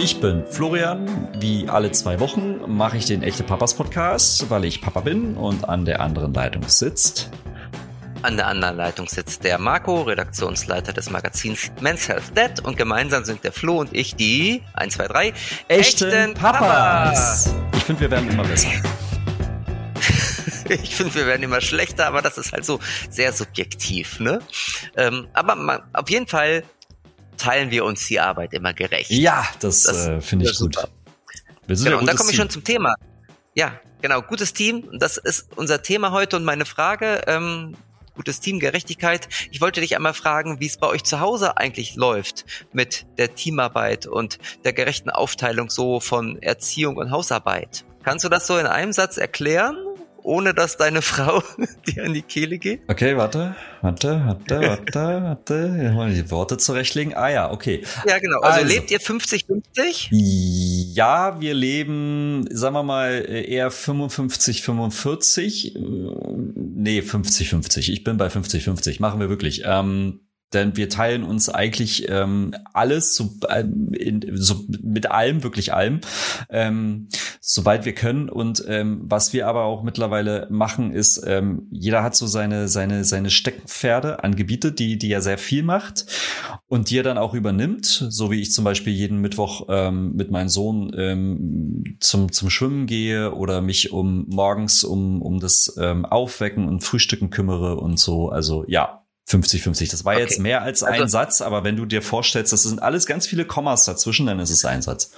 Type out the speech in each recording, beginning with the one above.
Ich bin Florian. Wie alle zwei Wochen mache ich den Echte Papas Podcast, weil ich Papa bin und an der anderen Leitung sitzt. An der anderen Leitung sitzt der Marco, Redaktionsleiter des Magazins Men's Health Dead und gemeinsam sind der Flo und ich die 1, 2, 3 echten, echten Papas. Papas. Ich finde, wir werden immer besser. ich finde, wir werden immer schlechter, aber das ist halt so sehr subjektiv, ne? Ähm, aber man, auf jeden Fall teilen wir uns die Arbeit immer gerecht. Ja, das, das äh, finde ich gut. Genau, und da komme ich schon zum Thema. Ja, genau, gutes Team. Das ist unser Thema heute und meine Frage. Ähm, gutes Team, Gerechtigkeit. Ich wollte dich einmal fragen, wie es bei euch zu Hause eigentlich läuft mit der Teamarbeit und der gerechten Aufteilung so von Erziehung und Hausarbeit. Kannst du das so in einem Satz erklären? Ohne dass deine Frau dir an die Kehle geht? Okay, warte, warte, warte, warte, warte. Mal die Worte zurechtlegen. Ah ja, okay. Ja, genau. Also, also lebt ihr 50-50? Ja, wir leben, sagen wir mal, eher 55-45. Nee, 50-50. Ich bin bei 50-50. Machen wir wirklich. Ähm, denn wir teilen uns eigentlich ähm, alles so, äh, in, so mit allem, wirklich allem, ähm, soweit wir können. Und ähm, was wir aber auch mittlerweile machen, ist, ähm, jeder hat so seine seine seine Steckenpferde an Gebiete, die die er sehr viel macht und die er dann auch übernimmt. So wie ich zum Beispiel jeden Mittwoch ähm, mit meinem Sohn ähm, zum zum Schwimmen gehe oder mich um morgens um um das ähm, Aufwecken und Frühstücken kümmere und so. Also ja, 50-50. Das war okay. jetzt mehr als ein also, Satz, aber wenn du dir vorstellst, das sind alles ganz viele Kommas dazwischen, dann ist es ein Satz.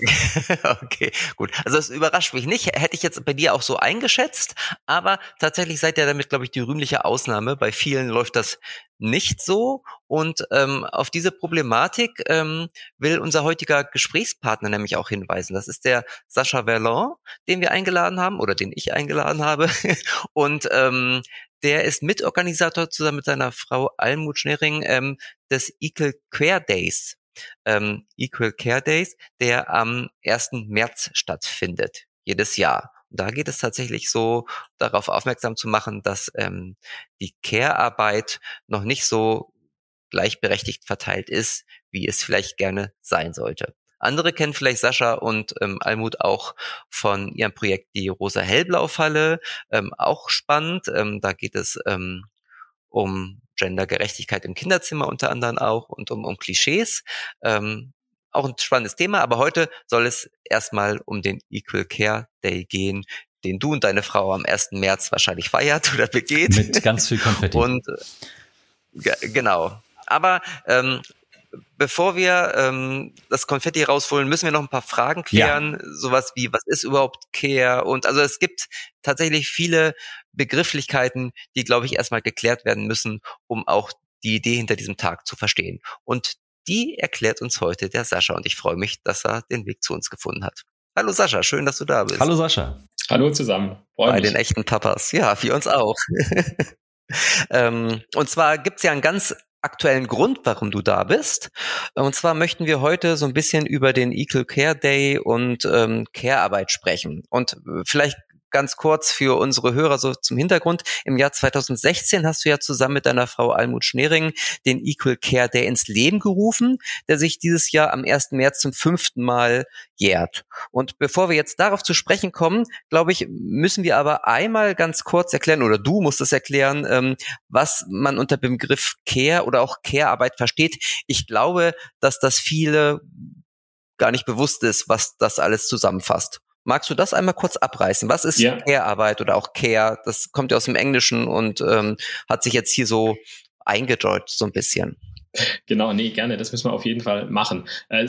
okay, gut. Also es überrascht mich nicht. Hätte ich jetzt bei dir auch so eingeschätzt, aber tatsächlich seid ihr damit, glaube ich, die rühmliche Ausnahme. Bei vielen läuft das nicht so. Und ähm, auf diese Problematik ähm, will unser heutiger Gesprächspartner nämlich auch hinweisen. Das ist der Sascha Verlon, den wir eingeladen haben oder den ich eingeladen habe. Und ähm, der ist Mitorganisator zusammen mit seiner Frau Almut Schnering ähm, des Equal Care Days. Ähm, Equal Care Days, der am 1. März stattfindet, jedes Jahr. Und da geht es tatsächlich so, darauf aufmerksam zu machen, dass ähm, die Care-Arbeit noch nicht so gleichberechtigt verteilt ist, wie es vielleicht gerne sein sollte. Andere kennen vielleicht Sascha und ähm, Almut auch von ihrem Projekt die Rosa Hellblau Falle. Ähm, auch spannend. Ähm, da geht es ähm, um Gendergerechtigkeit im Kinderzimmer unter anderem auch und um, um Klischees. Ähm, auch ein spannendes Thema, aber heute soll es erstmal um den Equal Care Day gehen, den du und deine Frau am 1. März wahrscheinlich feiert oder begeht. Mit ganz viel Konfetti. Und äh, genau. Aber ähm, bevor wir ähm, das Konfetti rausholen, müssen wir noch ein paar Fragen klären. Ja. Sowas wie, was ist überhaupt Care? Und also es gibt tatsächlich viele Begrifflichkeiten, die, glaube ich, erstmal geklärt werden müssen, um auch die Idee hinter diesem Tag zu verstehen. Und die erklärt uns heute der Sascha und ich freue mich, dass er den Weg zu uns gefunden hat. Hallo Sascha, schön, dass du da bist. Hallo Sascha. Hallo zusammen. Freu Bei mich. den echten Papas. Ja, für uns auch. ähm, und zwar gibt's ja einen ganz aktuellen Grund, warum du da bist. Und zwar möchten wir heute so ein bisschen über den Equal Care Day und ähm, Care-Arbeit sprechen. Und vielleicht ganz kurz für unsere Hörer so zum Hintergrund. Im Jahr 2016 hast du ja zusammen mit deiner Frau Almut Schnering den Equal Care Day ins Leben gerufen, der sich dieses Jahr am 1. März zum fünften Mal jährt. Und bevor wir jetzt darauf zu sprechen kommen, glaube ich, müssen wir aber einmal ganz kurz erklären, oder du musst es erklären, ähm, was man unter dem Begriff Care oder auch Care-Arbeit versteht. Ich glaube, dass das viele gar nicht bewusst ist, was das alles zusammenfasst. Magst du das einmal kurz abreißen? Was ist ja. Care-Arbeit oder auch Care? Das kommt ja aus dem Englischen und ähm, hat sich jetzt hier so eingedeutscht so ein bisschen. Genau, nee, gerne, das müssen wir auf jeden Fall machen. Äh,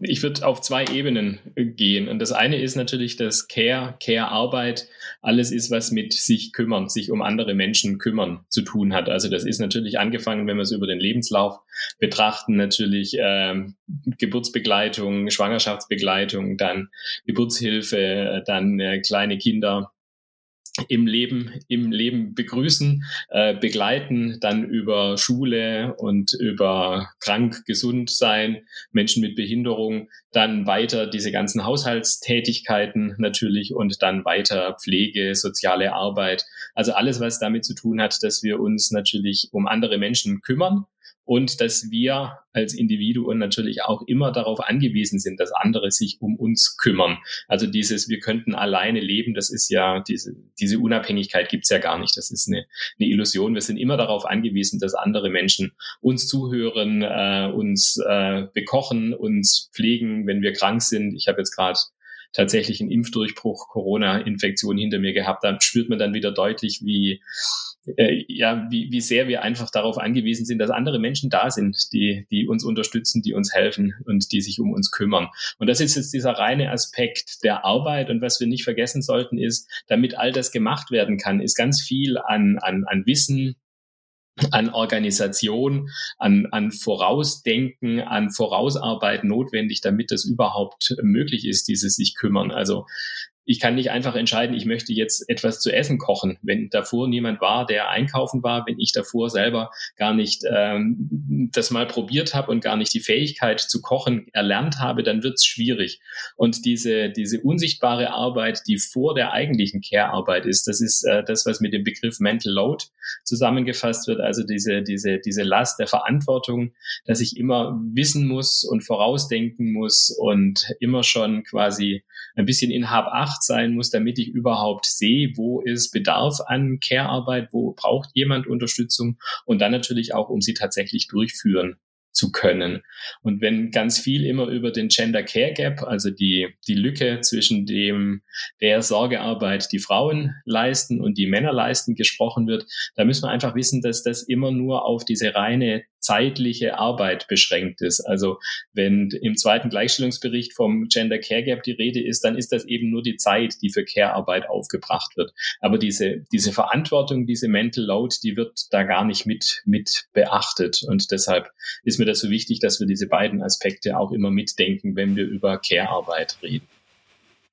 ich würde auf zwei Ebenen äh, gehen. Und das eine ist natürlich das Care, Care-Arbeit, alles ist, was mit sich kümmern, sich um andere Menschen kümmern zu tun hat. Also das ist natürlich angefangen, wenn wir es über den Lebenslauf betrachten, natürlich ähm, Geburtsbegleitung, Schwangerschaftsbegleitung, dann Geburtshilfe, äh, dann äh, kleine Kinder im Leben, im Leben begrüßen, äh, begleiten, dann über Schule und über krank, gesund sein, Menschen mit Behinderung, dann weiter diese ganzen Haushaltstätigkeiten natürlich und dann weiter Pflege, soziale Arbeit. Also alles, was damit zu tun hat, dass wir uns natürlich um andere Menschen kümmern und dass wir als Individuen natürlich auch immer darauf angewiesen sind, dass andere sich um uns kümmern. Also dieses, wir könnten alleine leben, das ist ja, diese, diese Unabhängigkeit gibt's ja gar nicht. Das ist eine, eine Illusion. Wir sind immer darauf angewiesen, dass andere Menschen uns zuhören, äh, uns äh, bekochen, uns pflegen, wenn wir krank sind. Ich habe jetzt gerade tatsächlich einen Impfdurchbruch, Corona-Infektion hinter mir gehabt. Da spürt man dann wieder deutlich, wie äh, ja, wie, wie sehr wir einfach darauf angewiesen sind, dass andere Menschen da sind, die, die uns unterstützen, die uns helfen und die sich um uns kümmern. Und das ist jetzt dieser reine Aspekt der Arbeit. Und was wir nicht vergessen sollten, ist, damit all das gemacht werden kann, ist ganz viel an, an, an Wissen, an Organisation, an, an Vorausdenken, an Vorausarbeit notwendig, damit das überhaupt möglich ist, dieses sich kümmern. Also ich kann nicht einfach entscheiden, ich möchte jetzt etwas zu essen kochen, wenn davor niemand war, der einkaufen war, wenn ich davor selber gar nicht ähm, das mal probiert habe und gar nicht die Fähigkeit zu kochen erlernt habe, dann wird es schwierig. Und diese, diese unsichtbare Arbeit, die vor der eigentlichen Care-Arbeit ist, das ist äh, das, was mit dem Begriff Mental Load zusammengefasst wird, also diese, diese, diese Last der Verantwortung, dass ich immer wissen muss und vorausdenken muss und immer schon quasi ein bisschen in Hab 8 sein muss, damit ich überhaupt sehe, wo ist Bedarf an Care-Arbeit, wo braucht jemand Unterstützung und dann natürlich auch, um sie tatsächlich durchführen zu können. Und wenn ganz viel immer über den Gender Care Gap, also die, die Lücke zwischen dem, der Sorgearbeit, die Frauen leisten und die Männer leisten, gesprochen wird, da müssen wir einfach wissen, dass das immer nur auf diese reine zeitliche Arbeit beschränkt ist. Also wenn im zweiten Gleichstellungsbericht vom Gender Care Gap die Rede ist, dann ist das eben nur die Zeit, die für Care-Arbeit aufgebracht wird. Aber diese, diese Verantwortung, diese Mental Load, die wird da gar nicht mit, mit beachtet. Und deshalb ist mir das so wichtig, dass wir diese beiden Aspekte auch immer mitdenken, wenn wir über Care-Arbeit reden.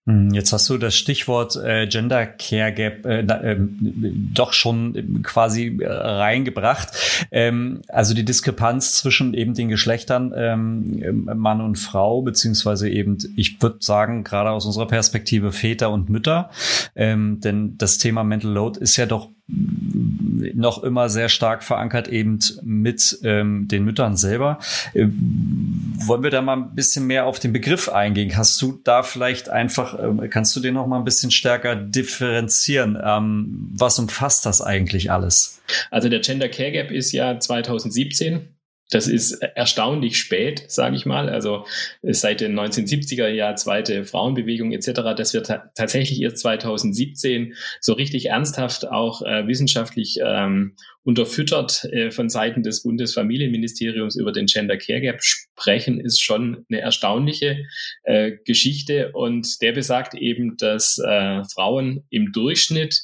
Hm, jetzt hast du das Stichwort äh, Gender Care Gap äh, äh, doch schon quasi äh, reingebracht. Ähm, also die Diskrepanz zwischen eben den Geschlechtern ähm, Mann und Frau, beziehungsweise eben, ich würde sagen, gerade aus unserer Perspektive Väter und Mütter. Ähm, denn das Thema Mental Load ist ja doch noch immer sehr stark verankert eben mit ähm, den Müttern selber. Äh, wollen wir da mal ein bisschen mehr auf den Begriff eingehen? Hast du da vielleicht einfach, äh, kannst du den noch mal ein bisschen stärker differenzieren? Ähm, was umfasst das eigentlich alles? Also der Gender Care Gap ist ja 2017 das ist erstaunlich spät, sage ich mal. Also seit den 1970er Jahren zweite Frauenbewegung etc. Das wird tatsächlich erst 2017 so richtig ernsthaft auch äh, wissenschaftlich ähm, unterfüttert äh, von Seiten des Bundesfamilienministeriums über den Gender Care Gap sprechen, ist schon eine erstaunliche äh, Geschichte. Und der besagt eben, dass äh, Frauen im Durchschnitt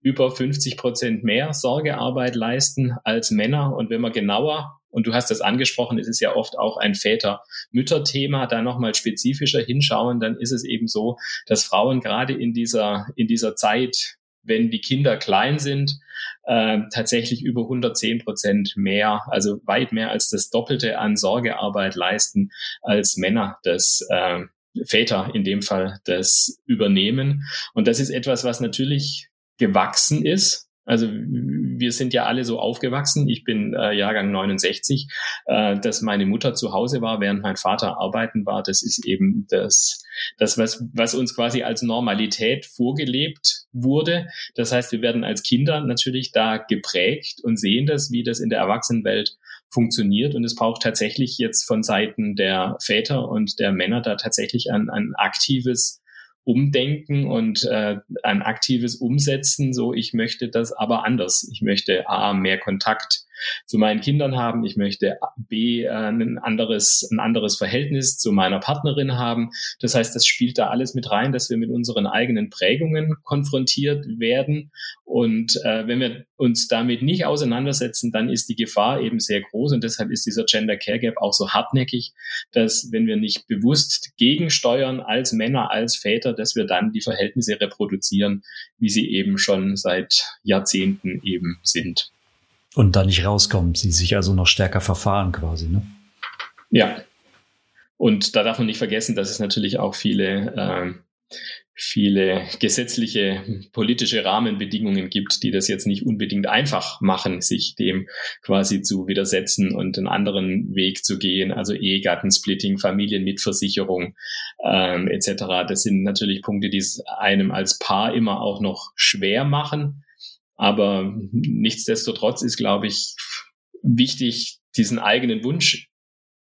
über 50 Prozent mehr Sorgearbeit leisten als Männer. Und wenn man genauer und du hast das angesprochen, es ist ja oft auch ein Väter-Mütter-Thema, da nochmal spezifischer hinschauen, dann ist es eben so, dass Frauen gerade in dieser, in dieser Zeit, wenn die Kinder klein sind, äh, tatsächlich über 110 Prozent mehr, also weit mehr als das Doppelte an Sorgearbeit leisten, als Männer das äh, Väter in dem Fall das übernehmen. Und das ist etwas, was natürlich gewachsen ist, also wir sind ja alle so aufgewachsen. Ich bin äh, Jahrgang 69, äh, dass meine Mutter zu Hause war, während mein Vater arbeiten war. Das ist eben das, das was, was uns quasi als Normalität vorgelebt wurde. Das heißt, wir werden als Kinder natürlich da geprägt und sehen das, wie das in der Erwachsenenwelt funktioniert. Und es braucht tatsächlich jetzt von Seiten der Väter und der Männer da tatsächlich ein, ein aktives Umdenken und äh, ein aktives Umsetzen. So, ich möchte das aber anders. Ich möchte A, mehr Kontakt zu meinen Kindern haben, ich möchte B äh, ein anderes ein anderes Verhältnis zu meiner Partnerin haben. Das heißt, das spielt da alles mit rein, dass wir mit unseren eigenen Prägungen konfrontiert werden und äh, wenn wir uns damit nicht auseinandersetzen, dann ist die Gefahr eben sehr groß und deshalb ist dieser Gender Care Gap auch so hartnäckig, dass wenn wir nicht bewusst gegensteuern als Männer, als Väter, dass wir dann die Verhältnisse reproduzieren, wie sie eben schon seit Jahrzehnten eben sind. Und da nicht rauskommen, sie sich also noch stärker verfahren quasi, ne? Ja. Und da darf man nicht vergessen, dass es natürlich auch viele äh, viele gesetzliche politische Rahmenbedingungen gibt, die das jetzt nicht unbedingt einfach machen, sich dem quasi zu widersetzen und einen anderen Weg zu gehen, also Ehegattensplitting, Familienmitversicherung ähm, etc. Das sind natürlich Punkte, die es einem als Paar immer auch noch schwer machen. Aber nichtsdestotrotz ist, glaube ich, wichtig, diesen eigenen Wunsch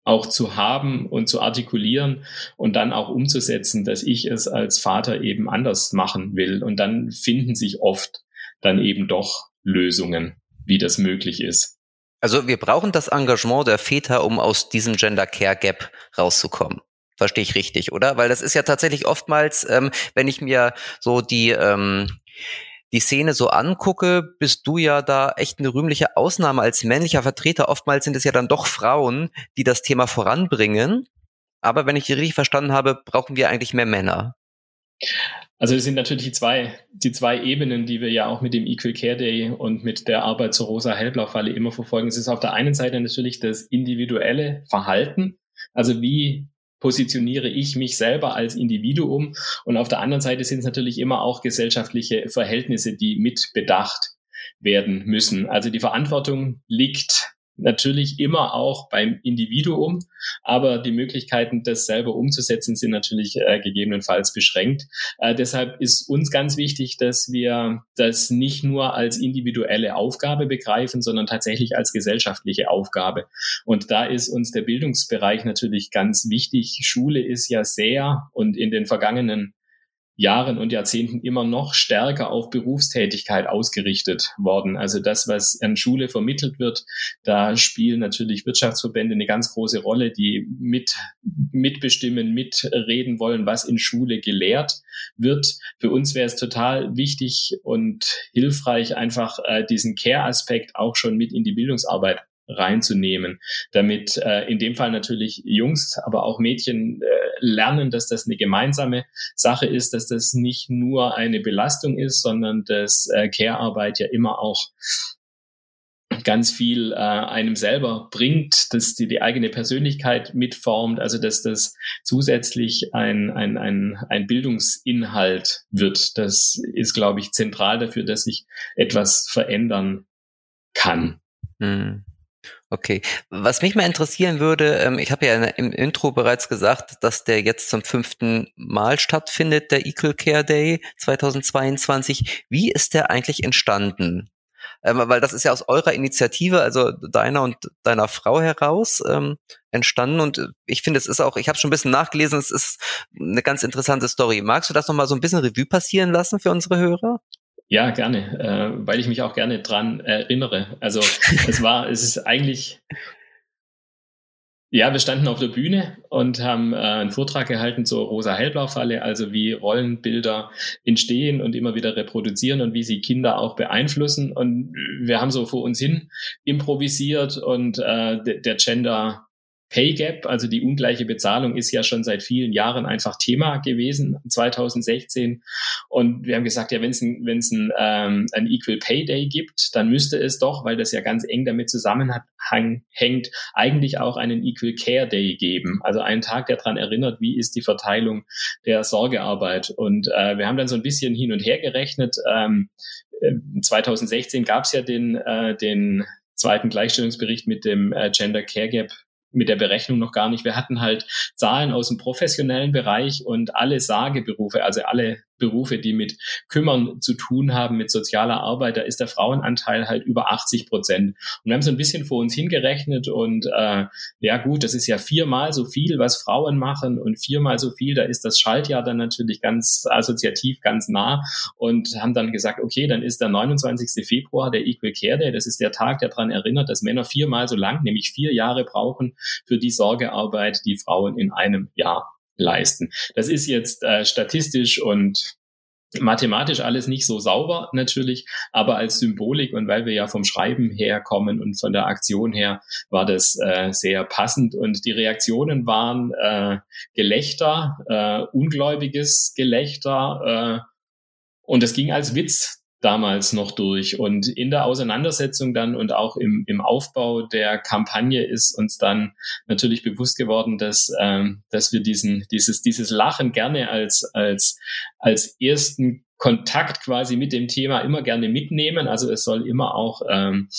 auch zu haben und zu artikulieren und dann auch umzusetzen, dass ich es als Vater eben anders machen will. Und dann finden sich oft dann eben doch Lösungen, wie das möglich ist. Also wir brauchen das Engagement der Väter, um aus diesem Gender Care Gap rauszukommen. Verstehe ich richtig, oder? Weil das ist ja tatsächlich oftmals, ähm, wenn ich mir so die ähm, die Szene so angucke, bist du ja da echt eine rühmliche Ausnahme als männlicher Vertreter. Oftmals sind es ja dann doch Frauen, die das Thema voranbringen. Aber wenn ich die richtig verstanden habe, brauchen wir eigentlich mehr Männer. Also es sind natürlich die zwei, die zwei Ebenen, die wir ja auch mit dem Equal Care Day und mit der Arbeit zur rosa Hellblau-Falle immer verfolgen. Es ist auf der einen Seite natürlich das individuelle Verhalten. Also wie positioniere ich mich selber als Individuum. Und auf der anderen Seite sind es natürlich immer auch gesellschaftliche Verhältnisse, die mit bedacht werden müssen. Also die Verantwortung liegt natürlich immer auch beim Individuum, aber die Möglichkeiten, das selber umzusetzen, sind natürlich äh, gegebenenfalls beschränkt. Äh, deshalb ist uns ganz wichtig, dass wir das nicht nur als individuelle Aufgabe begreifen, sondern tatsächlich als gesellschaftliche Aufgabe. Und da ist uns der Bildungsbereich natürlich ganz wichtig. Schule ist ja sehr und in den vergangenen Jahren und Jahrzehnten immer noch stärker auf Berufstätigkeit ausgerichtet worden. Also das, was an Schule vermittelt wird, da spielen natürlich Wirtschaftsverbände eine ganz große Rolle, die mit, mitbestimmen, mitreden wollen, was in Schule gelehrt wird. Für uns wäre es total wichtig und hilfreich, einfach äh, diesen Care-Aspekt auch schon mit in die Bildungsarbeit reinzunehmen, damit äh, in dem Fall natürlich Jungs, aber auch Mädchen äh, lernen, dass das eine gemeinsame Sache ist, dass das nicht nur eine Belastung ist, sondern dass äh, Care-Arbeit ja immer auch ganz viel äh, einem selber bringt, dass die, die eigene Persönlichkeit mitformt, also dass das zusätzlich ein, ein, ein, ein Bildungsinhalt wird. Das ist, glaube ich, zentral dafür, dass sich etwas verändern kann. Hm. Okay. Was mich mal interessieren würde, ähm, ich habe ja im Intro bereits gesagt, dass der jetzt zum fünften Mal stattfindet, der Equal Care Day 2022. Wie ist der eigentlich entstanden? Ähm, weil das ist ja aus eurer Initiative, also deiner und deiner Frau heraus ähm, entstanden. Und ich finde, es ist auch, ich habe schon ein bisschen nachgelesen, es ist eine ganz interessante Story. Magst du das nochmal so ein bisschen Revue passieren lassen für unsere Hörer? Ja, gerne, äh, weil ich mich auch gerne dran erinnere. Also es war, es ist eigentlich, ja, wir standen auf der Bühne und haben äh, einen Vortrag gehalten zur Rosa-Hellblau-Falle, also wie Rollenbilder entstehen und immer wieder reproduzieren und wie sie Kinder auch beeinflussen. Und wir haben so vor uns hin improvisiert und äh, der Gender Pay Gap, also die ungleiche Bezahlung, ist ja schon seit vielen Jahren einfach Thema gewesen, 2016. Und wir haben gesagt, ja, wenn es ein, wenn's ein, ähm, ein Equal Pay Day gibt, dann müsste es doch, weil das ja ganz eng damit zusammenhängt, eigentlich auch einen Equal Care Day geben. Also einen Tag, der daran erinnert, wie ist die Verteilung der Sorgearbeit. Und äh, wir haben dann so ein bisschen hin und her gerechnet. Ähm, 2016 gab es ja den, äh, den zweiten Gleichstellungsbericht mit dem äh, Gender Care Gap mit der Berechnung noch gar nicht. Wir hatten halt Zahlen aus dem professionellen Bereich und alle Sageberufe, also alle Berufe, die mit Kümmern zu tun haben, mit sozialer Arbeit, da ist der Frauenanteil halt über 80 Prozent. Und wir haben so ein bisschen vor uns hingerechnet und äh, ja gut, das ist ja viermal so viel, was Frauen machen und viermal so viel, da ist das Schaltjahr dann natürlich ganz assoziativ, ganz nah und haben dann gesagt, okay, dann ist der 29. Februar der Equal Care Day, das ist der Tag, der daran erinnert, dass Männer viermal so lang, nämlich vier Jahre brauchen für die Sorgearbeit, die Frauen in einem Jahr leisten. Das ist jetzt äh, statistisch und mathematisch alles nicht so sauber natürlich, aber als Symbolik und weil wir ja vom Schreiben herkommen und von der Aktion her war das äh, sehr passend und die Reaktionen waren äh, Gelächter, äh, ungläubiges Gelächter äh, und es ging als Witz damals noch durch. Und in der Auseinandersetzung dann und auch im, im Aufbau der Kampagne ist uns dann natürlich bewusst geworden, dass, ähm, dass wir diesen, dieses, dieses Lachen gerne als, als, als ersten Kontakt quasi mit dem Thema immer gerne mitnehmen. Also es soll immer auch ähm,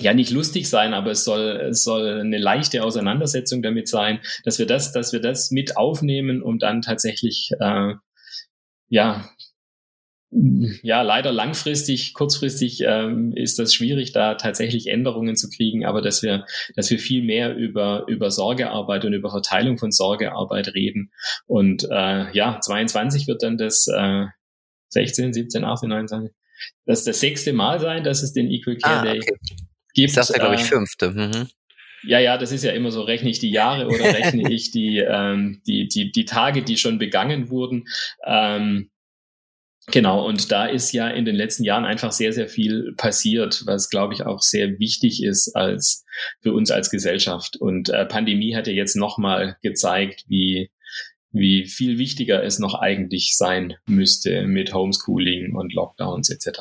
ja nicht lustig sein, aber es soll, es soll eine leichte Auseinandersetzung damit sein, dass wir das, dass wir das mit aufnehmen, um dann tatsächlich äh, ja ja, leider langfristig, kurzfristig ähm, ist das schwierig, da tatsächlich Änderungen zu kriegen, aber dass wir, dass wir viel mehr über, über Sorgearbeit und über Verteilung von Sorgearbeit reden. Und äh, ja, 22 wird dann das äh, 16, 17, 18, 29, das das sechste Mal sein, dass es den Equal Care ah, Day okay. gibt. Das ist ja, glaube ich, äh, fünfte. Mhm. Ja, ja, das ist ja immer so, rechne ich die Jahre oder rechne ich die, ähm, die, die, die Tage, die schon begangen wurden. Ähm, Genau, und da ist ja in den letzten Jahren einfach sehr, sehr viel passiert, was, glaube ich, auch sehr wichtig ist als für uns als Gesellschaft. Und äh, Pandemie hat ja jetzt nochmal gezeigt, wie, wie viel wichtiger es noch eigentlich sein müsste mit Homeschooling und Lockdowns etc.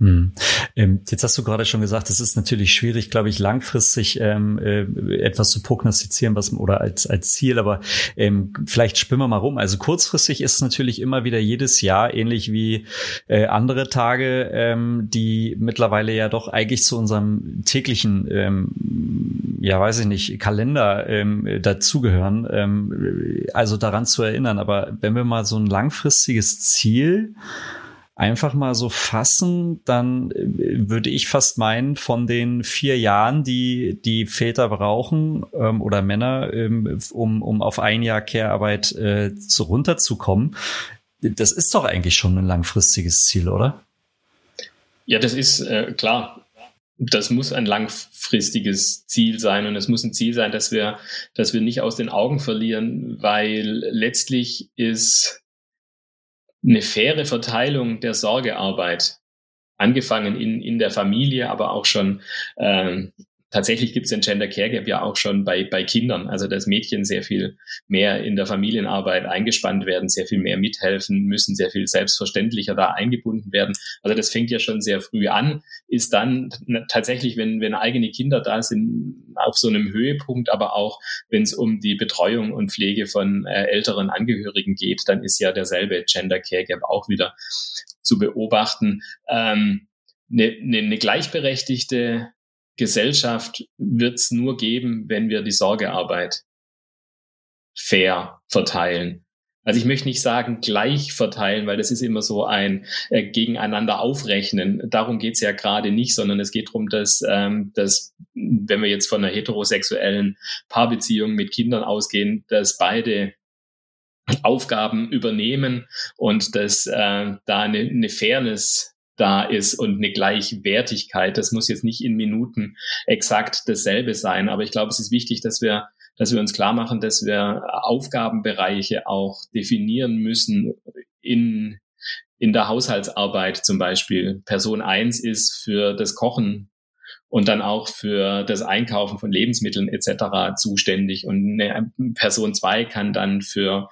Hm. Ähm, jetzt hast du gerade schon gesagt, es ist natürlich schwierig, glaube ich, langfristig ähm, äh, etwas zu prognostizieren, was oder als als Ziel. Aber ähm, vielleicht spinnen wir mal rum. Also kurzfristig ist es natürlich immer wieder jedes Jahr ähnlich wie äh, andere Tage, ähm, die mittlerweile ja doch eigentlich zu unserem täglichen, ähm, ja weiß ich nicht, Kalender ähm, dazugehören. Ähm, also daran zu erinnern. Aber wenn wir mal so ein langfristiges Ziel einfach mal so fassen, dann äh, würde ich fast meinen, von den vier Jahren, die die Väter brauchen ähm, oder Männer, ähm, um, um auf ein Jahr Care-Arbeit äh, zu runterzukommen, das ist doch eigentlich schon ein langfristiges Ziel, oder? Ja, das ist äh, klar. Das muss ein langfristiges Ziel sein und es muss ein Ziel sein, dass wir, dass wir nicht aus den Augen verlieren, weil letztlich ist eine faire Verteilung der Sorgearbeit, angefangen in, in der Familie, aber auch schon ähm, tatsächlich gibt es den Gender Care Gap ja auch schon bei, bei Kindern. Also dass Mädchen sehr viel mehr in der Familienarbeit eingespannt werden, sehr viel mehr mithelfen müssen, sehr viel selbstverständlicher da eingebunden werden. Also das fängt ja schon sehr früh an, ist dann tatsächlich, wenn, wenn eigene Kinder da sind, auf so einem Höhepunkt, aber auch wenn es um die Betreuung und Pflege von äh, älteren Angehörigen geht, dann ist ja derselbe Gender Care Gap auch wieder zu beobachten. Ähm, eine, eine, eine gleichberechtigte Gesellschaft wird es nur geben, wenn wir die Sorgearbeit fair verteilen. Also ich möchte nicht sagen gleich verteilen, weil das ist immer so ein äh, gegeneinander aufrechnen. Darum geht's ja gerade nicht, sondern es geht darum, dass, ähm, dass wenn wir jetzt von einer heterosexuellen Paarbeziehung mit Kindern ausgehen, dass beide Aufgaben übernehmen und dass äh, da eine, eine Fairness da ist und eine Gleichwertigkeit. Das muss jetzt nicht in Minuten exakt dasselbe sein, aber ich glaube, es ist wichtig, dass wir dass wir uns klar machen, dass wir Aufgabenbereiche auch definieren müssen in, in der Haushaltsarbeit zum Beispiel. Person eins ist für das Kochen und dann auch für das Einkaufen von Lebensmitteln etc. zuständig. Und eine Person zwei kann dann für,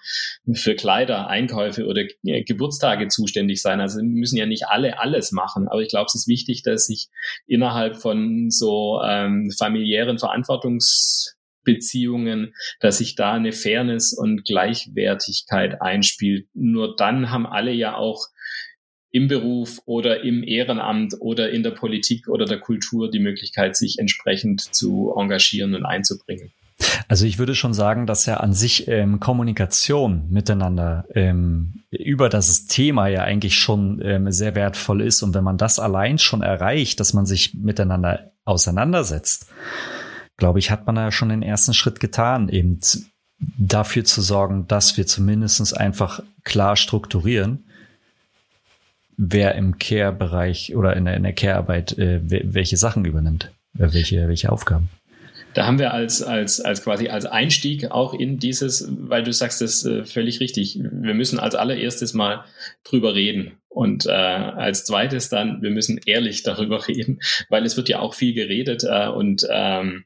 für Kleider, Einkäufe oder Geburtstage zuständig sein. Also müssen ja nicht alle alles machen. Aber ich glaube, es ist wichtig, dass sich innerhalb von so ähm, familiären Verantwortungsbeziehungen, dass sich da eine Fairness und Gleichwertigkeit einspielt. Nur dann haben alle ja auch im Beruf oder im Ehrenamt oder in der Politik oder der Kultur die Möglichkeit, sich entsprechend zu engagieren und einzubringen. Also ich würde schon sagen, dass ja an sich ähm, Kommunikation miteinander ähm, über das Thema ja eigentlich schon ähm, sehr wertvoll ist. Und wenn man das allein schon erreicht, dass man sich miteinander auseinandersetzt, glaube ich, hat man ja schon den ersten Schritt getan, eben dafür zu sorgen, dass wir zumindestens einfach klar strukturieren wer im Care-Bereich oder in der, in der Care-Arbeit äh, welche Sachen übernimmt, äh, welche, welche Aufgaben. Da haben wir als, als, als quasi als Einstieg auch in dieses, weil du sagst das äh, völlig richtig, wir müssen als allererstes mal drüber reden. Und äh, als zweites dann, wir müssen ehrlich darüber reden, weil es wird ja auch viel geredet äh, und ähm,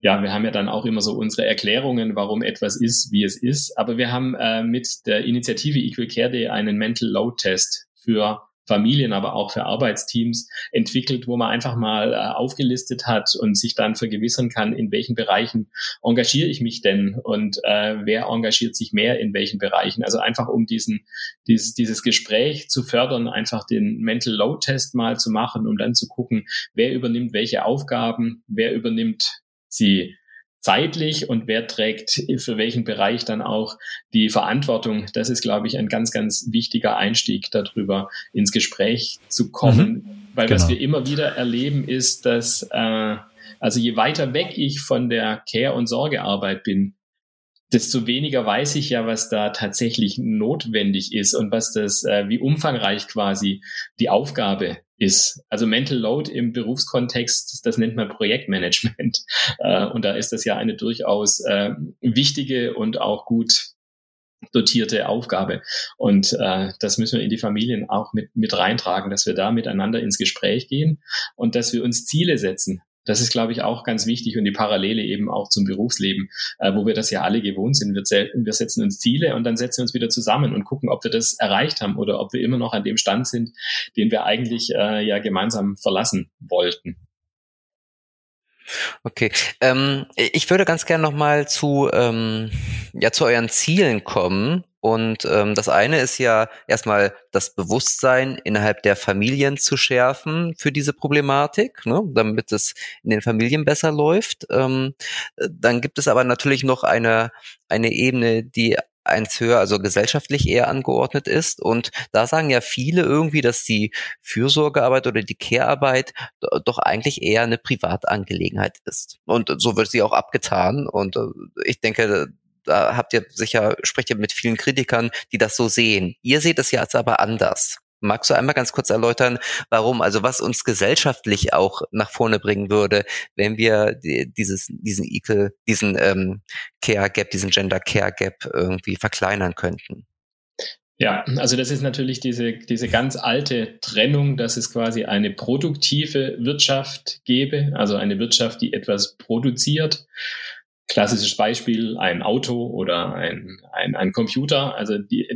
ja, wir haben ja dann auch immer so unsere Erklärungen, warum etwas ist, wie es ist. Aber wir haben äh, mit der Initiative Equal Care Day einen Mental Load Test für Familien, aber auch für Arbeitsteams entwickelt, wo man einfach mal äh, aufgelistet hat und sich dann vergewissern kann, in welchen Bereichen engagiere ich mich denn und äh, wer engagiert sich mehr in welchen Bereichen. Also einfach um diesen, dieses, dieses Gespräch zu fördern, einfach den Mental Load Test mal zu machen, um dann zu gucken, wer übernimmt welche Aufgaben, wer übernimmt sie zeitlich und wer trägt für welchen Bereich dann auch die Verantwortung. Das ist, glaube ich, ein ganz, ganz wichtiger Einstieg darüber, ins Gespräch zu kommen. Mhm. Weil genau. was wir immer wieder erleben, ist, dass äh, also je weiter weg ich von der Care- und Sorgearbeit bin, desto weniger weiß ich ja, was da tatsächlich notwendig ist und was das, äh, wie umfangreich quasi die Aufgabe ist. Also Mental Load im Berufskontext, das nennt man Projektmanagement. Äh, und da ist das ja eine durchaus äh, wichtige und auch gut dotierte Aufgabe. Und äh, das müssen wir in die Familien auch mit, mit reintragen, dass wir da miteinander ins Gespräch gehen und dass wir uns Ziele setzen. Das ist, glaube ich, auch ganz wichtig und die Parallele eben auch zum Berufsleben, äh, wo wir das ja alle gewohnt sind. Wir, wir setzen uns Ziele und dann setzen wir uns wieder zusammen und gucken, ob wir das erreicht haben oder ob wir immer noch an dem Stand sind, den wir eigentlich äh, ja gemeinsam verlassen wollten. Okay, ähm, ich würde ganz gerne noch mal zu ähm, ja zu euren Zielen kommen und ähm, das eine ist ja erstmal das Bewusstsein innerhalb der Familien zu schärfen für diese Problematik, ne, damit es in den Familien besser läuft. Ähm, dann gibt es aber natürlich noch eine, eine Ebene, die eins höher, also gesellschaftlich eher angeordnet ist. Und da sagen ja viele irgendwie, dass die Fürsorgearbeit oder die Care-Arbeit doch eigentlich eher eine Privatangelegenheit ist. Und so wird sie auch abgetan. Und äh, ich denke, da habt ihr sicher, sprecht ihr mit vielen Kritikern, die das so sehen. Ihr seht es ja jetzt aber anders. Magst du einmal ganz kurz erläutern, warum, also was uns gesellschaftlich auch nach vorne bringen würde, wenn wir dieses, diesen Equal, diesen ähm, Care Gap, diesen Gender Care Gap irgendwie verkleinern könnten? Ja, also das ist natürlich diese, diese ganz alte Trennung, dass es quasi eine produktive Wirtschaft gäbe, also eine Wirtschaft, die etwas produziert Klassisches Beispiel, ein Auto oder ein, ein, ein Computer. Also die,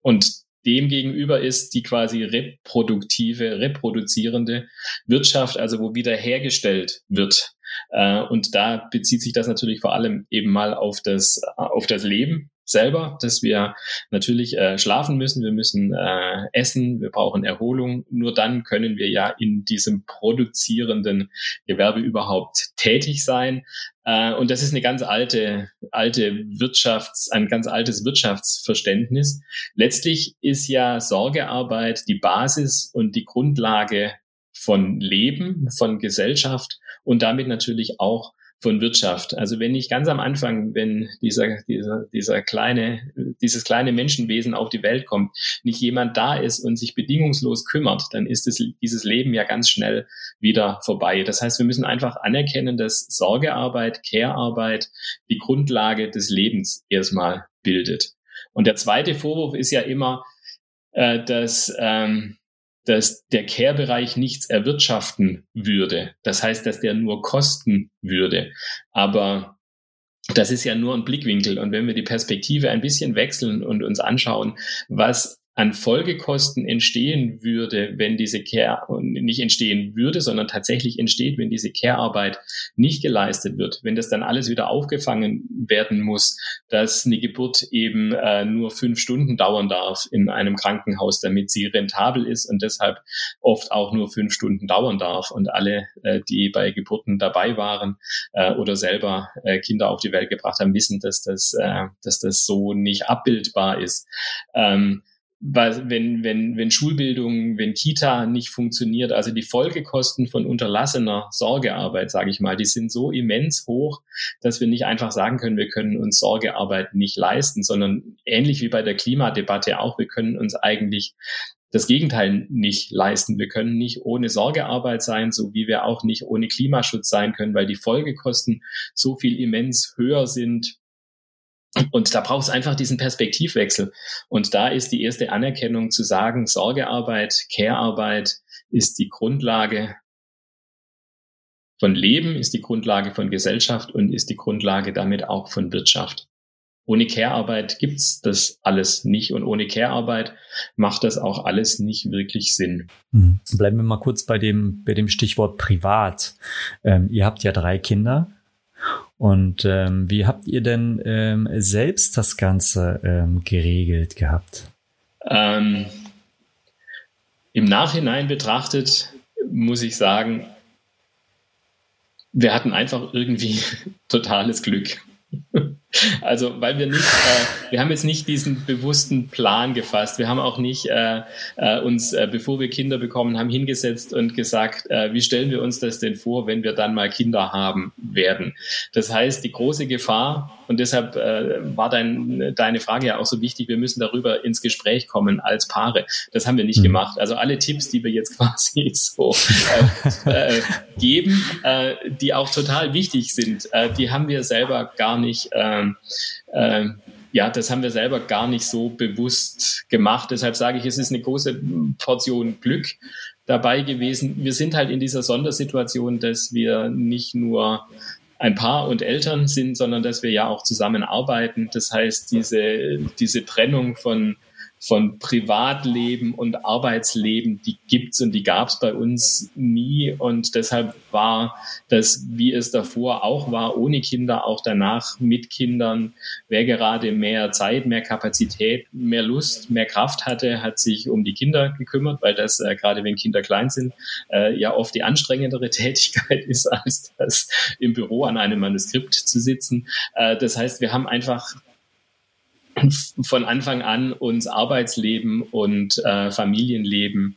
und dem gegenüber ist die quasi reproduktive, reproduzierende Wirtschaft, also wo wieder hergestellt wird. Äh, und da bezieht sich das natürlich vor allem eben mal auf das, auf das Leben selber, dass wir natürlich äh, schlafen müssen, wir müssen äh, essen, wir brauchen Erholung. Nur dann können wir ja in diesem produzierenden Gewerbe überhaupt tätig sein. Äh, und das ist eine ganz alte, alte Wirtschafts-, ein ganz altes Wirtschaftsverständnis. Letztlich ist ja Sorgearbeit die Basis und die Grundlage von Leben, von Gesellschaft und damit natürlich auch von Wirtschaft. Also wenn ich ganz am Anfang, wenn dieser, dieser, dieser kleine, dieses kleine Menschenwesen auf die Welt kommt, nicht jemand da ist und sich bedingungslos kümmert, dann ist es, dieses Leben ja ganz schnell wieder vorbei. Das heißt, wir müssen einfach anerkennen, dass Sorgearbeit, Care-Arbeit die Grundlage des Lebens erstmal bildet. Und der zweite Vorwurf ist ja immer, äh, dass ähm, dass der Care-Bereich nichts erwirtschaften würde. Das heißt, dass der nur kosten würde. Aber das ist ja nur ein Blickwinkel. Und wenn wir die Perspektive ein bisschen wechseln und uns anschauen, was an Folgekosten entstehen würde, wenn diese Care nicht entstehen würde, sondern tatsächlich entsteht, wenn diese Care-Arbeit nicht geleistet wird, wenn das dann alles wieder aufgefangen werden muss, dass eine Geburt eben äh, nur fünf Stunden dauern darf in einem Krankenhaus, damit sie rentabel ist und deshalb oft auch nur fünf Stunden dauern darf und alle, äh, die bei Geburten dabei waren äh, oder selber äh, Kinder auf die Welt gebracht haben, wissen, dass das, äh, dass das so nicht abbildbar ist. Ähm, wenn, wenn, wenn Schulbildung, wenn Kita nicht funktioniert, also die Folgekosten von unterlassener Sorgearbeit, sage ich mal, die sind so immens hoch, dass wir nicht einfach sagen können, wir können uns Sorgearbeit nicht leisten, sondern ähnlich wie bei der Klimadebatte auch, wir können uns eigentlich das Gegenteil nicht leisten. Wir können nicht ohne Sorgearbeit sein, so wie wir auch nicht ohne Klimaschutz sein können, weil die Folgekosten so viel immens höher sind und da braucht es einfach diesen Perspektivwechsel. Und da ist die erste Anerkennung zu sagen, Sorgearbeit, Care-Arbeit ist die Grundlage von Leben, ist die Grundlage von Gesellschaft und ist die Grundlage damit auch von Wirtschaft. Ohne Care-Arbeit gibt's das alles nicht und ohne Care-Arbeit macht das auch alles nicht wirklich Sinn. Mhm. Bleiben wir mal kurz bei dem, bei dem Stichwort privat. Ähm, ihr habt ja drei Kinder. Und ähm, wie habt ihr denn ähm, selbst das Ganze ähm, geregelt gehabt? Ähm, Im Nachhinein betrachtet muss ich sagen, wir hatten einfach irgendwie totales Glück. Also, weil wir nicht, äh, wir haben jetzt nicht diesen bewussten Plan gefasst. Wir haben auch nicht äh, äh, uns, äh, bevor wir Kinder bekommen haben, hingesetzt und gesagt, äh, wie stellen wir uns das denn vor, wenn wir dann mal Kinder haben werden. Das heißt, die große Gefahr, und deshalb äh, war dein, deine Frage ja auch so wichtig, wir müssen darüber ins Gespräch kommen als Paare. Das haben wir nicht mhm. gemacht. Also alle Tipps, die wir jetzt quasi so geben, die auch total wichtig sind, die haben wir selber gar nicht. Äh, äh, ja, das haben wir selber gar nicht so bewusst gemacht. Deshalb sage ich, es ist eine große Portion Glück dabei gewesen. Wir sind halt in dieser Sondersituation, dass wir nicht nur ein Paar und Eltern sind, sondern dass wir ja auch zusammenarbeiten. Das heißt, diese, diese Trennung von von Privatleben und Arbeitsleben, die gibt's und die gab's bei uns nie. Und deshalb war das, wie es davor auch war, ohne Kinder, auch danach mit Kindern, wer gerade mehr Zeit, mehr Kapazität, mehr Lust, mehr Kraft hatte, hat sich um die Kinder gekümmert, weil das äh, gerade wenn Kinder klein sind, äh, ja oft die anstrengendere Tätigkeit ist, als das im Büro an einem Manuskript zu sitzen. Äh, das heißt, wir haben einfach von Anfang an uns Arbeitsleben und äh, Familienleben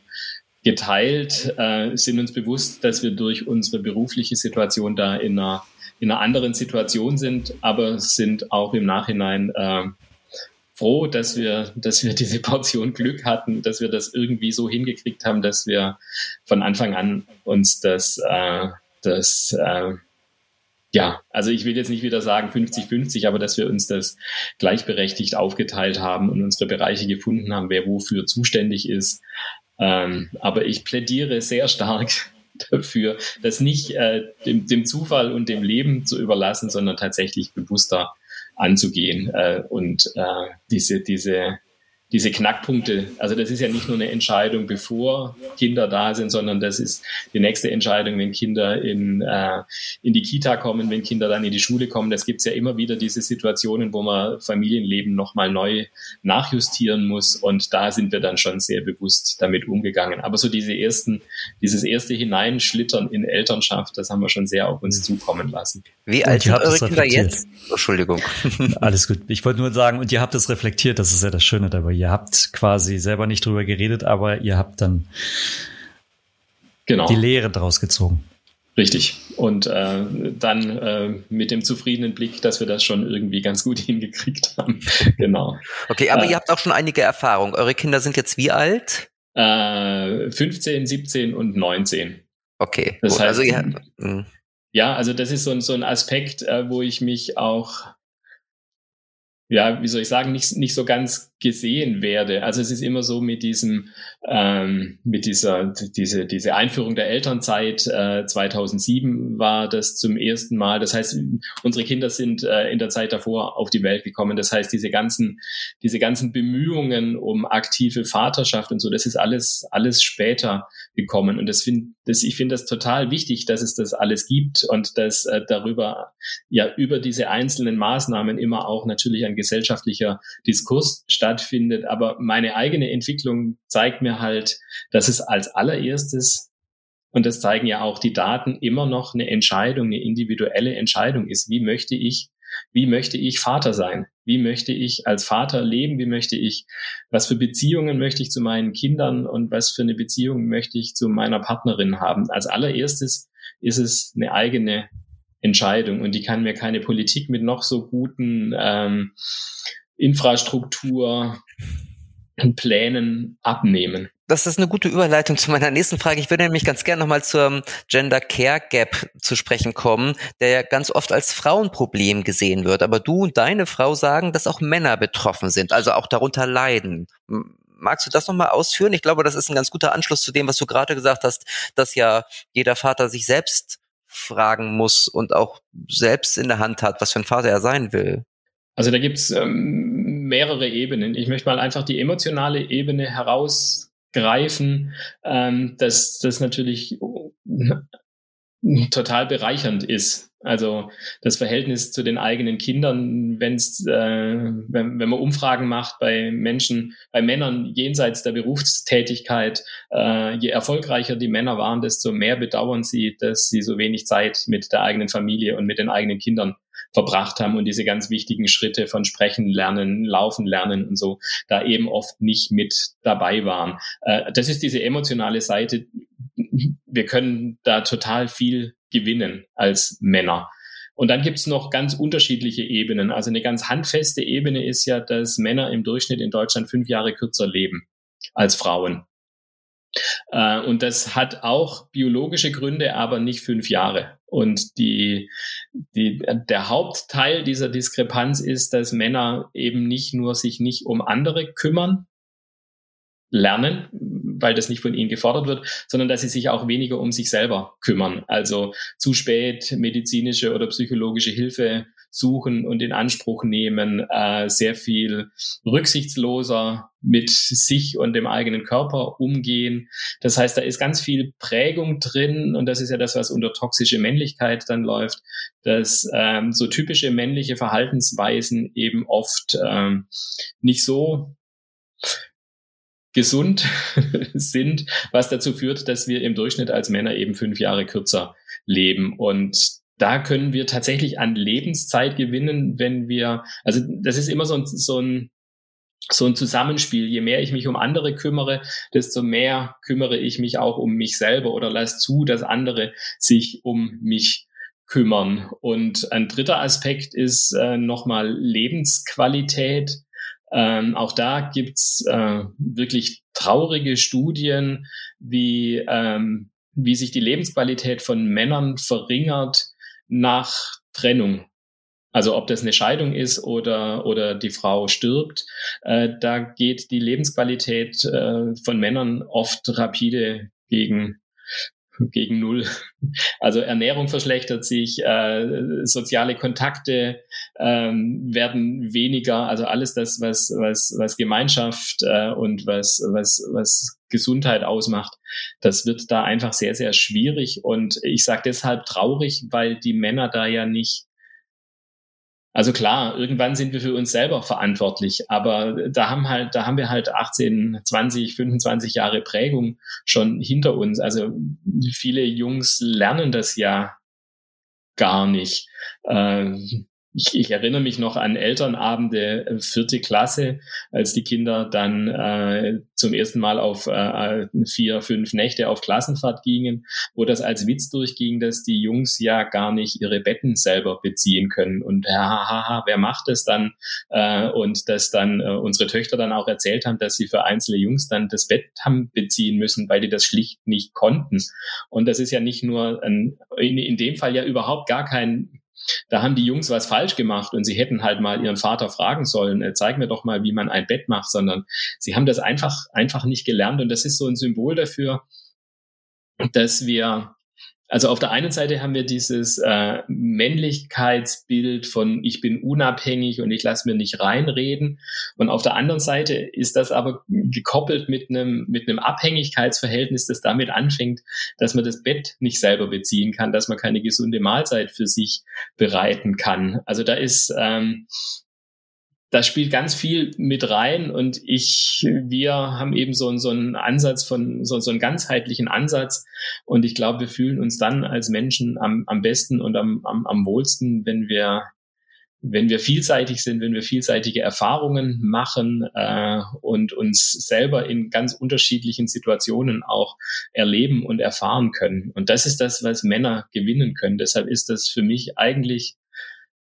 geteilt, äh, sind uns bewusst, dass wir durch unsere berufliche Situation da in einer, in einer anderen Situation sind, aber sind auch im Nachhinein äh, froh, dass wir, dass wir diese Portion Glück hatten, dass wir das irgendwie so hingekriegt haben, dass wir von Anfang an uns das, äh, das äh, ja, also ich will jetzt nicht wieder sagen 50-50, aber dass wir uns das gleichberechtigt aufgeteilt haben und unsere Bereiche gefunden haben, wer wofür zuständig ist. Ähm, aber ich plädiere sehr stark dafür, das nicht äh, dem, dem, Zufall und dem Leben zu überlassen, sondern tatsächlich bewusster anzugehen äh, und äh, diese, diese diese Knackpunkte, also das ist ja nicht nur eine Entscheidung, bevor Kinder da sind, sondern das ist die nächste Entscheidung, wenn Kinder in, äh, in die Kita kommen, wenn Kinder dann in die Schule kommen. Das gibt es ja immer wieder diese Situationen, wo man Familienleben nochmal neu nachjustieren muss und da sind wir dann schon sehr bewusst damit umgegangen. Aber so diese ersten, dieses erste Hineinschlittern in Elternschaft, das haben wir schon sehr auf uns zukommen lassen. Wie alt sind eure Kinder jetzt? Entschuldigung. Alles gut. Ich wollte nur sagen, und ihr habt es reflektiert, das ist ja das Schöne dabei ihr habt quasi selber nicht drüber geredet, aber ihr habt dann genau. die Lehre draus gezogen. Richtig. Und äh, dann äh, mit dem zufriedenen Blick, dass wir das schon irgendwie ganz gut hingekriegt haben. genau. Okay, aber äh, ihr habt auch schon einige Erfahrung. Eure Kinder sind jetzt wie alt? Äh, 15, 17 und 19. Okay. Das gut. heißt, also ihr, hm. ja, also das ist so ein, so ein Aspekt, äh, wo ich mich auch ja, wie soll ich sagen, nicht, nicht so ganz gesehen werde. Also es ist immer so mit diesem, ähm, mit dieser, diese, diese Einführung der Elternzeit äh, 2007 war das zum ersten Mal. Das heißt, unsere Kinder sind äh, in der Zeit davor auf die Welt gekommen. Das heißt, diese ganzen, diese ganzen Bemühungen um aktive Vaterschaft und so, das ist alles, alles später gekommen. Und das finde, das, ich finde das total wichtig, dass es das alles gibt und dass äh, darüber, ja, über diese einzelnen Maßnahmen immer auch natürlich ein gesellschaftlicher Diskurs stattfindet stattfindet. Aber meine eigene Entwicklung zeigt mir halt, dass es als allererstes, und das zeigen ja auch die Daten, immer noch eine Entscheidung, eine individuelle Entscheidung ist. Wie möchte ich, wie möchte ich Vater sein? Wie möchte ich als Vater leben? Wie möchte ich, was für Beziehungen möchte ich zu meinen Kindern und was für eine Beziehung möchte ich zu meiner Partnerin haben? Als allererstes ist es eine eigene Entscheidung und die kann mir keine Politik mit noch so guten ähm, Infrastruktur und Plänen abnehmen. Das ist eine gute Überleitung zu meiner nächsten Frage. Ich würde nämlich ganz gerne nochmal zum Gender Care Gap zu sprechen kommen, der ja ganz oft als Frauenproblem gesehen wird. Aber du und deine Frau sagen, dass auch Männer betroffen sind, also auch darunter leiden. Magst du das nochmal ausführen? Ich glaube, das ist ein ganz guter Anschluss zu dem, was du gerade gesagt hast, dass ja jeder Vater sich selbst fragen muss und auch selbst in der Hand hat, was für ein Vater er sein will. Also da gibt's ähm, mehrere Ebenen. Ich möchte mal einfach die emotionale Ebene herausgreifen, ähm, dass das natürlich total bereichernd ist. Also das Verhältnis zu den eigenen Kindern, wenn's, äh, wenn, wenn man Umfragen macht bei Menschen, bei Männern jenseits der Berufstätigkeit, äh, je erfolgreicher die Männer waren, desto mehr bedauern sie, dass sie so wenig Zeit mit der eigenen Familie und mit den eigenen Kindern verbracht haben und diese ganz wichtigen Schritte von Sprechen lernen, Laufen lernen und so da eben oft nicht mit dabei waren. Äh, das ist diese emotionale Seite. Wir können da total viel gewinnen als Männer. Und dann gibt's noch ganz unterschiedliche Ebenen. Also eine ganz handfeste Ebene ist ja, dass Männer im Durchschnitt in Deutschland fünf Jahre kürzer leben als Frauen. Äh, und das hat auch biologische Gründe, aber nicht fünf Jahre. Und die, die, der Hauptteil dieser Diskrepanz ist, dass Männer eben nicht nur sich nicht um andere kümmern, lernen, weil das nicht von ihnen gefordert wird, sondern dass sie sich auch weniger um sich selber kümmern. Also zu spät medizinische oder psychologische Hilfe suchen und in Anspruch nehmen, äh, sehr viel rücksichtsloser mit sich und dem eigenen Körper umgehen. Das heißt, da ist ganz viel Prägung drin und das ist ja das, was unter toxische Männlichkeit dann läuft, dass ähm, so typische männliche Verhaltensweisen eben oft ähm, nicht so gesund sind, was dazu führt, dass wir im Durchschnitt als Männer eben fünf Jahre kürzer leben. Und da können wir tatsächlich an Lebenszeit gewinnen, wenn wir, also das ist immer so ein, so ein so ein Zusammenspiel. Je mehr ich mich um andere kümmere, desto mehr kümmere ich mich auch um mich selber oder lasse zu, dass andere sich um mich kümmern. Und ein dritter Aspekt ist äh, nochmal Lebensqualität. Ähm, auch da gibt's äh, wirklich traurige Studien, wie, ähm, wie sich die Lebensqualität von Männern verringert nach Trennung. Also ob das eine Scheidung ist oder, oder die Frau stirbt, äh, da geht die Lebensqualität äh, von Männern oft rapide gegen gegen null. Also Ernährung verschlechtert sich, äh, soziale Kontakte ähm, werden weniger, also alles das, was, was, was Gemeinschaft äh, und was, was, was Gesundheit ausmacht, das wird da einfach sehr, sehr schwierig. Und ich sage deshalb traurig, weil die Männer da ja nicht also klar, irgendwann sind wir für uns selber verantwortlich, aber da haben halt, da haben wir halt 18, 20, 25 Jahre Prägung schon hinter uns. Also viele Jungs lernen das ja gar nicht. Äh, ich, ich erinnere mich noch an Elternabende, äh, vierte Klasse, als die Kinder dann äh, zum ersten Mal auf äh, vier, fünf Nächte auf Klassenfahrt gingen, wo das als Witz durchging, dass die Jungs ja gar nicht ihre Betten selber beziehen können. Und hahaha, wer macht das dann? Äh, und dass dann äh, unsere Töchter dann auch erzählt haben, dass sie für einzelne Jungs dann das Bett haben beziehen müssen, weil die das schlicht nicht konnten. Und das ist ja nicht nur ein, in, in dem Fall ja überhaupt gar kein da haben die Jungs was falsch gemacht und sie hätten halt mal ihren Vater fragen sollen, äh, zeig mir doch mal, wie man ein Bett macht, sondern sie haben das einfach, einfach nicht gelernt. Und das ist so ein Symbol dafür, dass wir also auf der einen Seite haben wir dieses äh, Männlichkeitsbild von ich bin unabhängig und ich lasse mir nicht reinreden. Und auf der anderen Seite ist das aber gekoppelt mit einem mit einem Abhängigkeitsverhältnis, das damit anfängt, dass man das Bett nicht selber beziehen kann, dass man keine gesunde Mahlzeit für sich bereiten kann. Also da ist ähm, da spielt ganz viel mit rein und ich, wir haben eben so, so einen Ansatz von, so, so einen ganzheitlichen Ansatz und ich glaube, wir fühlen uns dann als Menschen am, am besten und am, am, am wohlsten, wenn wir, wenn wir vielseitig sind, wenn wir vielseitige Erfahrungen machen äh, und uns selber in ganz unterschiedlichen Situationen auch erleben und erfahren können. Und das ist das, was Männer gewinnen können. Deshalb ist das für mich eigentlich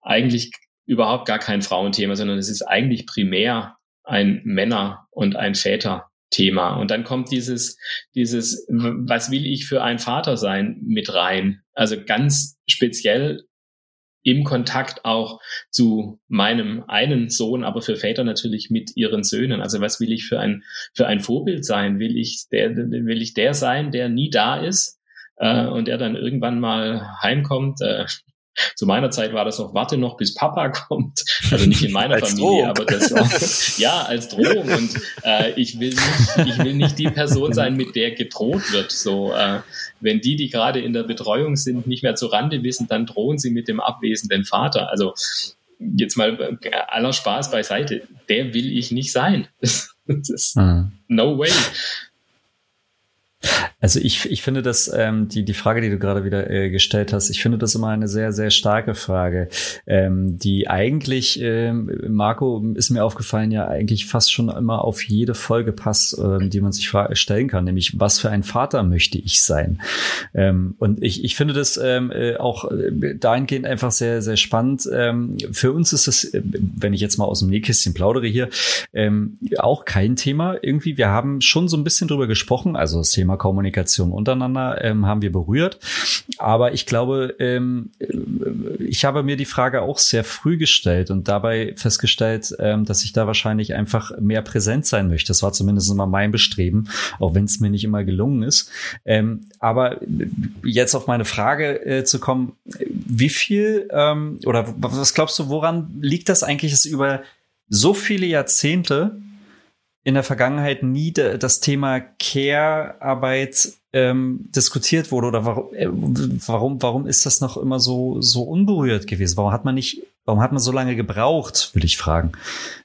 eigentlich überhaupt gar kein Frauenthema, sondern es ist eigentlich primär ein Männer- und ein Väter-Thema. Und dann kommt dieses, dieses, was will ich für ein Vater sein, mit rein. Also ganz speziell im Kontakt auch zu meinem einen Sohn, aber für Väter natürlich mit ihren Söhnen. Also was will ich für ein, für ein Vorbild sein? Will ich der, will ich der sein, der nie da ist, äh, und der dann irgendwann mal heimkommt, äh, Zu meiner Zeit war das noch, warte noch, bis Papa kommt. Also nicht in meiner Familie, aber das war, ja, als Drohung. Und äh, ich, will nicht, ich will nicht die Person sein, mit der gedroht wird. So, äh, wenn die, die gerade in der Betreuung sind, nicht mehr zu Rande wissen, dann drohen sie mit dem abwesenden Vater. Also jetzt mal äh, aller Spaß beiseite. Der will ich nicht sein. Mhm. no way. Also ich, ich finde das, ähm, die, die Frage, die du gerade wieder äh, gestellt hast, ich finde das immer eine sehr, sehr starke Frage, ähm, die eigentlich, ähm, Marco, ist mir aufgefallen, ja eigentlich fast schon immer auf jede Folge passt, ähm, die man sich stellen kann, nämlich was für ein Vater möchte ich sein? Ähm, und ich, ich finde das ähm, äh, auch äh, dahingehend einfach sehr, sehr spannend. Ähm, für uns ist es, äh, wenn ich jetzt mal aus dem Nähkästchen plaudere hier, ähm, auch kein Thema irgendwie. Wir haben schon so ein bisschen drüber gesprochen, also das Thema Thema Kommunikation untereinander ähm, haben wir berührt. Aber ich glaube, ähm, ich habe mir die Frage auch sehr früh gestellt und dabei festgestellt, ähm, dass ich da wahrscheinlich einfach mehr präsent sein möchte. Das war zumindest immer mein Bestreben, auch wenn es mir nicht immer gelungen ist. Ähm, aber jetzt auf meine Frage äh, zu kommen, wie viel ähm, oder was glaubst du, woran liegt das eigentlich, dass über so viele Jahrzehnte in der Vergangenheit nie das Thema Care-Arbeit ähm, diskutiert wurde oder warum, äh, warum, warum ist das noch immer so, so unberührt gewesen? Warum hat man nicht, warum hat man so lange gebraucht, will ich fragen,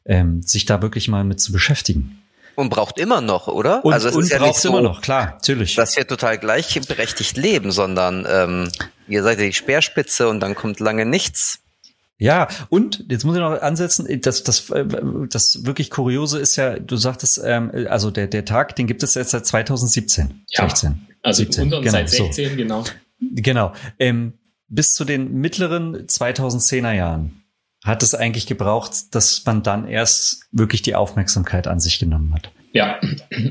ähm, sich da wirklich mal mit zu beschäftigen? Und braucht immer noch, oder? Und, also es und ist ja braucht so, immer noch, klar, natürlich. Dass wir total gleichberechtigt leben, sondern ähm, ihr seid ja die Speerspitze und dann kommt lange nichts. Ja, und jetzt muss ich noch ansetzen, das, das, äh, das wirklich Kuriose ist ja, du sagtest, ähm, also der, der Tag, den gibt es jetzt seit 2017. Ja, 16, also 17, unseren genau, seit 16, so. genau. Genau. Ähm, bis zu den mittleren 2010er Jahren hat es eigentlich gebraucht, dass man dann erst wirklich die Aufmerksamkeit an sich genommen hat. Ja,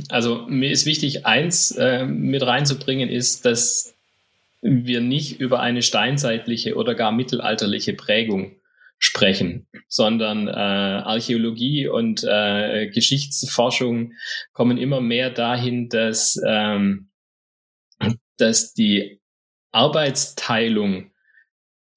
also mir ist wichtig, eins äh, mit reinzubringen, ist, dass wir nicht über eine steinzeitliche oder gar mittelalterliche Prägung sprechen, sondern äh, Archäologie und äh, Geschichtsforschung kommen immer mehr dahin, dass, ähm, dass die Arbeitsteilung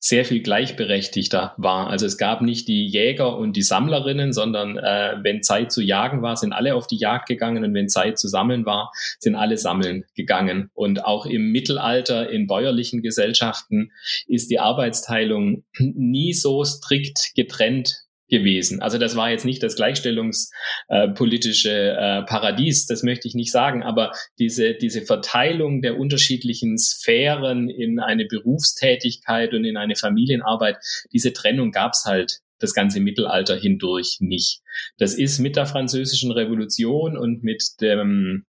sehr viel gleichberechtigter war. Also es gab nicht die Jäger und die Sammlerinnen, sondern äh, wenn Zeit zu jagen war, sind alle auf die Jagd gegangen und wenn Zeit zu sammeln war, sind alle sammeln gegangen. Und auch im Mittelalter in bäuerlichen Gesellschaften ist die Arbeitsteilung nie so strikt getrennt gewesen. Also das war jetzt nicht das gleichstellungspolitische äh, Paradies, das möchte ich nicht sagen, aber diese, diese Verteilung der unterschiedlichen Sphären in eine Berufstätigkeit und in eine Familienarbeit, diese Trennung gab's halt das ganze Mittelalter hindurch nicht. Das ist mit der französischen Revolution und mit dem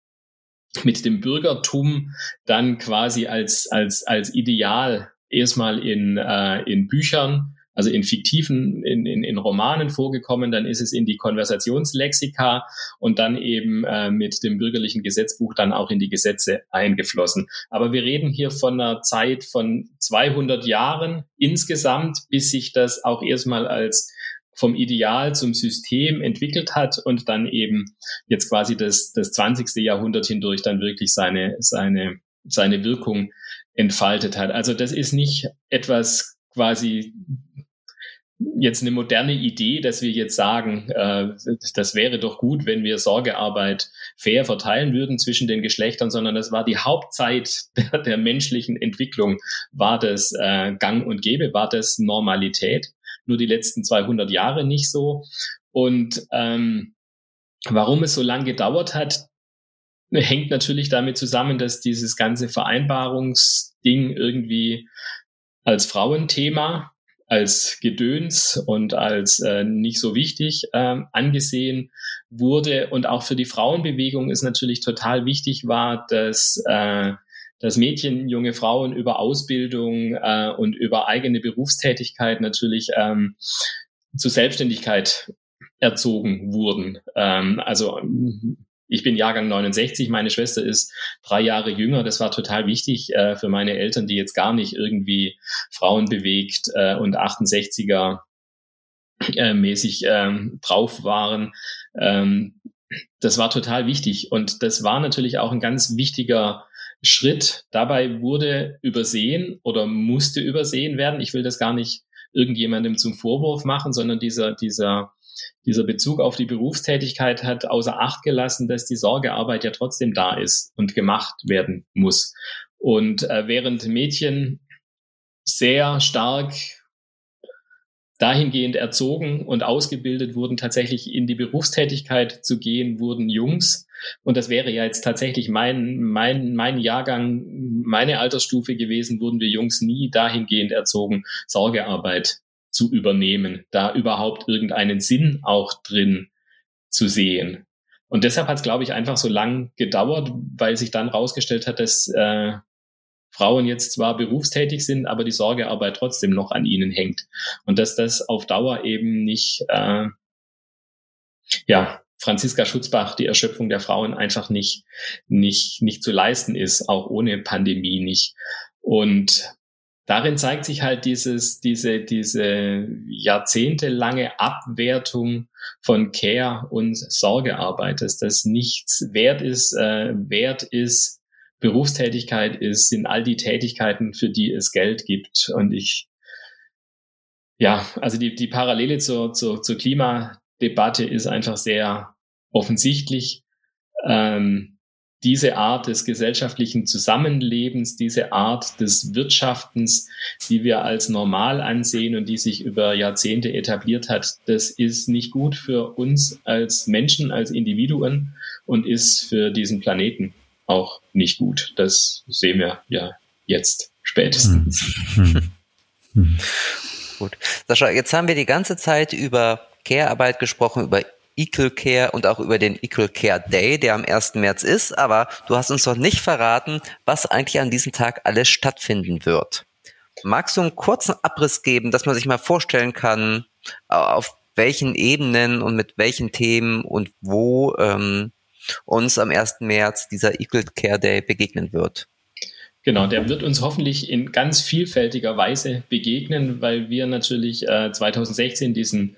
mit dem Bürgertum dann quasi als als als Ideal erstmal in äh, in Büchern also in fiktiven, in, in, in Romanen vorgekommen, dann ist es in die Konversationslexika und dann eben äh, mit dem bürgerlichen Gesetzbuch dann auch in die Gesetze eingeflossen. Aber wir reden hier von einer Zeit von 200 Jahren insgesamt, bis sich das auch erstmal als vom Ideal zum System entwickelt hat und dann eben jetzt quasi das, das 20. Jahrhundert hindurch dann wirklich seine, seine, seine Wirkung entfaltet hat. Also das ist nicht etwas quasi jetzt eine moderne Idee, dass wir jetzt sagen, äh, das wäre doch gut, wenn wir Sorgearbeit fair verteilen würden zwischen den Geschlechtern, sondern das war die Hauptzeit der, der menschlichen Entwicklung, war das äh, Gang und Gäbe, war das Normalität. Nur die letzten 200 Jahre nicht so. Und ähm, warum es so lange gedauert hat, hängt natürlich damit zusammen, dass dieses ganze Vereinbarungsding irgendwie als Frauenthema, als Gedöns und als äh, nicht so wichtig äh, angesehen wurde. Und auch für die Frauenbewegung ist natürlich total wichtig war, dass äh, dass Mädchen, junge Frauen über Ausbildung äh, und über eigene Berufstätigkeit natürlich ähm, zu Selbstständigkeit erzogen wurden. Ähm, also ich bin Jahrgang 69, meine Schwester ist drei Jahre jünger. Das war total wichtig äh, für meine Eltern, die jetzt gar nicht irgendwie Frauen bewegt äh, und 68er äh, mäßig ähm, drauf waren. Ähm, das war total wichtig. Und das war natürlich auch ein ganz wichtiger Schritt. Dabei wurde übersehen oder musste übersehen werden. Ich will das gar nicht irgendjemandem zum Vorwurf machen, sondern dieser, dieser, dieser Bezug auf die Berufstätigkeit hat außer Acht gelassen, dass die Sorgearbeit ja trotzdem da ist und gemacht werden muss. Und äh, während Mädchen sehr stark dahingehend erzogen und ausgebildet wurden, tatsächlich in die Berufstätigkeit zu gehen, wurden Jungs. Und das wäre ja jetzt tatsächlich mein, mein, mein Jahrgang, meine Altersstufe gewesen, wurden wir Jungs nie dahingehend erzogen, Sorgearbeit zu übernehmen, da überhaupt irgendeinen Sinn auch drin zu sehen. Und deshalb hat es, glaube ich, einfach so lang gedauert, weil sich dann rausgestellt hat, dass äh, Frauen jetzt zwar berufstätig sind, aber die Sorgearbeit trotzdem noch an ihnen hängt. Und dass das auf Dauer eben nicht, äh, ja, Franziska Schutzbach, die Erschöpfung der Frauen einfach nicht, nicht, nicht zu leisten ist, auch ohne Pandemie nicht. Und darin zeigt sich halt dieses, diese, diese jahrzehntelange Abwertung von Care und Sorgearbeit, dass das nichts wert ist, äh, wert ist, Berufstätigkeit ist, sind all die Tätigkeiten, für die es Geld gibt. Und ich, ja, also die, die Parallele zur, zur, zur Klimadebatte ist einfach sehr offensichtlich. Ähm, diese Art des gesellschaftlichen Zusammenlebens, diese Art des Wirtschaftens, die wir als normal ansehen und die sich über Jahrzehnte etabliert hat, das ist nicht gut für uns als Menschen, als Individuen und ist für diesen Planeten auch nicht gut. Das sehen wir ja jetzt spätestens. Hm. Hm. Gut. Sascha, jetzt haben wir die ganze Zeit über Care-Arbeit gesprochen, über Equal Care und auch über den Equal Care Day, der am 1. März ist, aber du hast uns noch nicht verraten, was eigentlich an diesem Tag alles stattfinden wird. Magst du einen kurzen Abriss geben, dass man sich mal vorstellen kann, auf welchen Ebenen und mit welchen Themen und wo ähm, uns am 1. März dieser Equal Care Day begegnen wird. Genau, der wird uns hoffentlich in ganz vielfältiger Weise begegnen, weil wir natürlich äh, 2016 diesen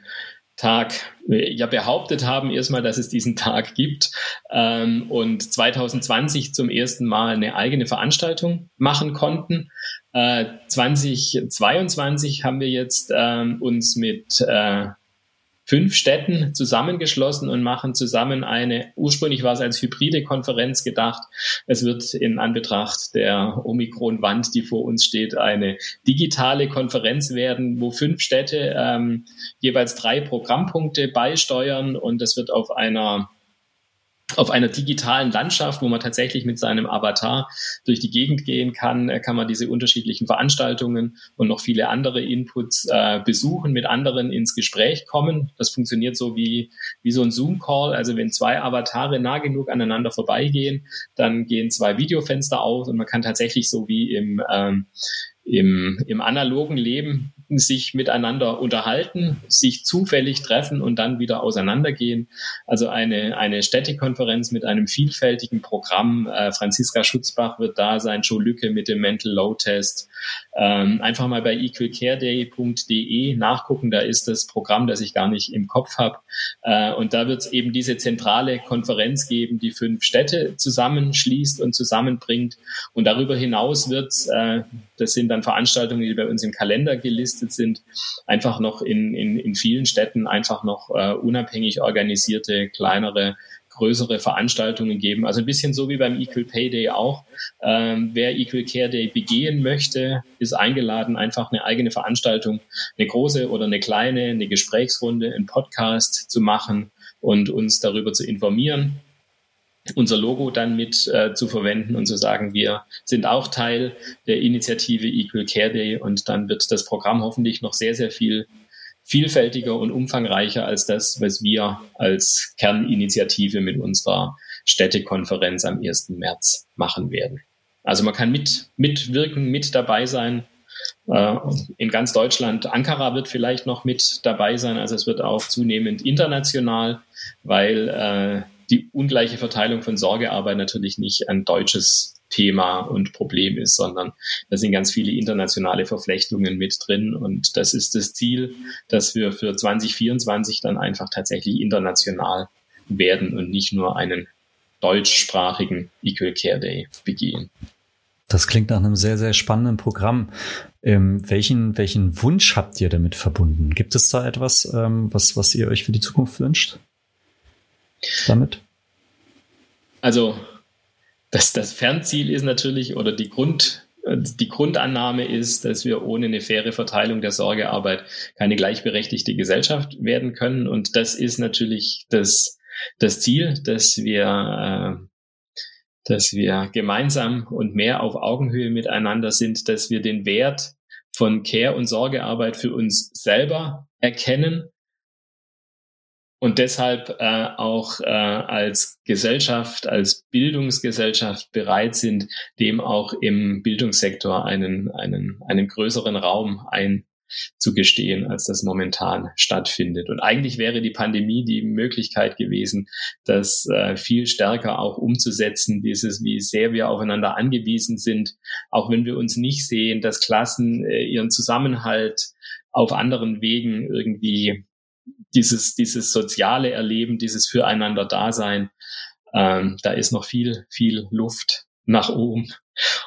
Tag äh, ja behauptet haben erstmal, dass es diesen Tag gibt ähm, und 2020 zum ersten Mal eine eigene Veranstaltung machen konnten. Äh, 2022 haben wir jetzt ähm, uns mit äh, fünf Städten zusammengeschlossen und machen zusammen eine, ursprünglich war es als hybride Konferenz gedacht. Es wird in Anbetracht der Omikron-Wand, die vor uns steht, eine digitale Konferenz werden, wo fünf Städte ähm, jeweils drei Programmpunkte beisteuern und es wird auf einer auf einer digitalen Landschaft, wo man tatsächlich mit seinem Avatar durch die Gegend gehen kann, äh, kann man diese unterschiedlichen Veranstaltungen und noch viele andere Inputs äh, besuchen, mit anderen ins Gespräch kommen. Das funktioniert so wie, wie so ein Zoom-Call. Also wenn zwei Avatare nah genug aneinander vorbeigehen, dann gehen zwei Videofenster auf und man kann tatsächlich so wie im, ähm, im, im analogen Leben sich miteinander unterhalten, sich zufällig treffen und dann wieder auseinandergehen. Also eine, eine Städtekonferenz mit einem vielfältigen Programm. Äh, Franziska Schutzbach wird da sein, Joe Lücke mit dem Mental Load Test. Ähm, einfach mal bei equalcareday.de nachgucken, da ist das Programm, das ich gar nicht im Kopf habe. Äh, und da wird es eben diese zentrale Konferenz geben, die fünf Städte zusammenschließt und zusammenbringt. Und darüber hinaus wird äh, das sind dann Veranstaltungen, die bei uns im Kalender gelistet sind, einfach noch in, in, in vielen Städten einfach noch äh, unabhängig organisierte, kleinere größere Veranstaltungen geben. Also ein bisschen so wie beim Equal Pay Day auch. Ähm, wer Equal Care Day begehen möchte, ist eingeladen, einfach eine eigene Veranstaltung, eine große oder eine kleine, eine Gesprächsrunde, einen Podcast zu machen und uns darüber zu informieren unser Logo dann mit äh, zu verwenden und zu sagen, wir sind auch Teil der Initiative Equal Care Day und dann wird das Programm hoffentlich noch sehr, sehr viel vielfältiger und umfangreicher als das, was wir als Kerninitiative mit unserer Städtekonferenz am 1. März machen werden. Also man kann mit, mitwirken, mit dabei sein. Äh, in ganz Deutschland, Ankara wird vielleicht noch mit dabei sein. Also es wird auch zunehmend international, weil äh, die ungleiche Verteilung von Sorgearbeit natürlich nicht ein deutsches Thema und Problem ist, sondern da sind ganz viele internationale Verflechtungen mit drin. Und das ist das Ziel, dass wir für 2024 dann einfach tatsächlich international werden und nicht nur einen deutschsprachigen Equal Care Day begehen. Das klingt nach einem sehr, sehr spannenden Programm. Ähm, welchen, welchen Wunsch habt ihr damit verbunden? Gibt es da etwas, ähm, was, was ihr euch für die Zukunft wünscht? Damit? Also, das, das Fernziel ist natürlich, oder die Grund, die Grundannahme ist, dass wir ohne eine faire Verteilung der Sorgearbeit keine gleichberechtigte Gesellschaft werden können. Und das ist natürlich das, das Ziel, dass wir äh, dass wir gemeinsam und mehr auf Augenhöhe miteinander sind, dass wir den Wert von Care- und Sorgearbeit für uns selber erkennen und deshalb äh, auch äh, als Gesellschaft, als Bildungsgesellschaft bereit sind, dem auch im Bildungssektor einen, einen, einen größeren Raum ein, zu gestehen, als das momentan stattfindet. Und eigentlich wäre die Pandemie die Möglichkeit gewesen, das äh, viel stärker auch umzusetzen, dieses, wie sehr wir aufeinander angewiesen sind, auch wenn wir uns nicht sehen, dass Klassen äh, ihren Zusammenhalt auf anderen Wegen irgendwie dieses, dieses soziale Erleben, dieses Füreinander-Dasein, ähm, da ist noch viel, viel Luft nach oben.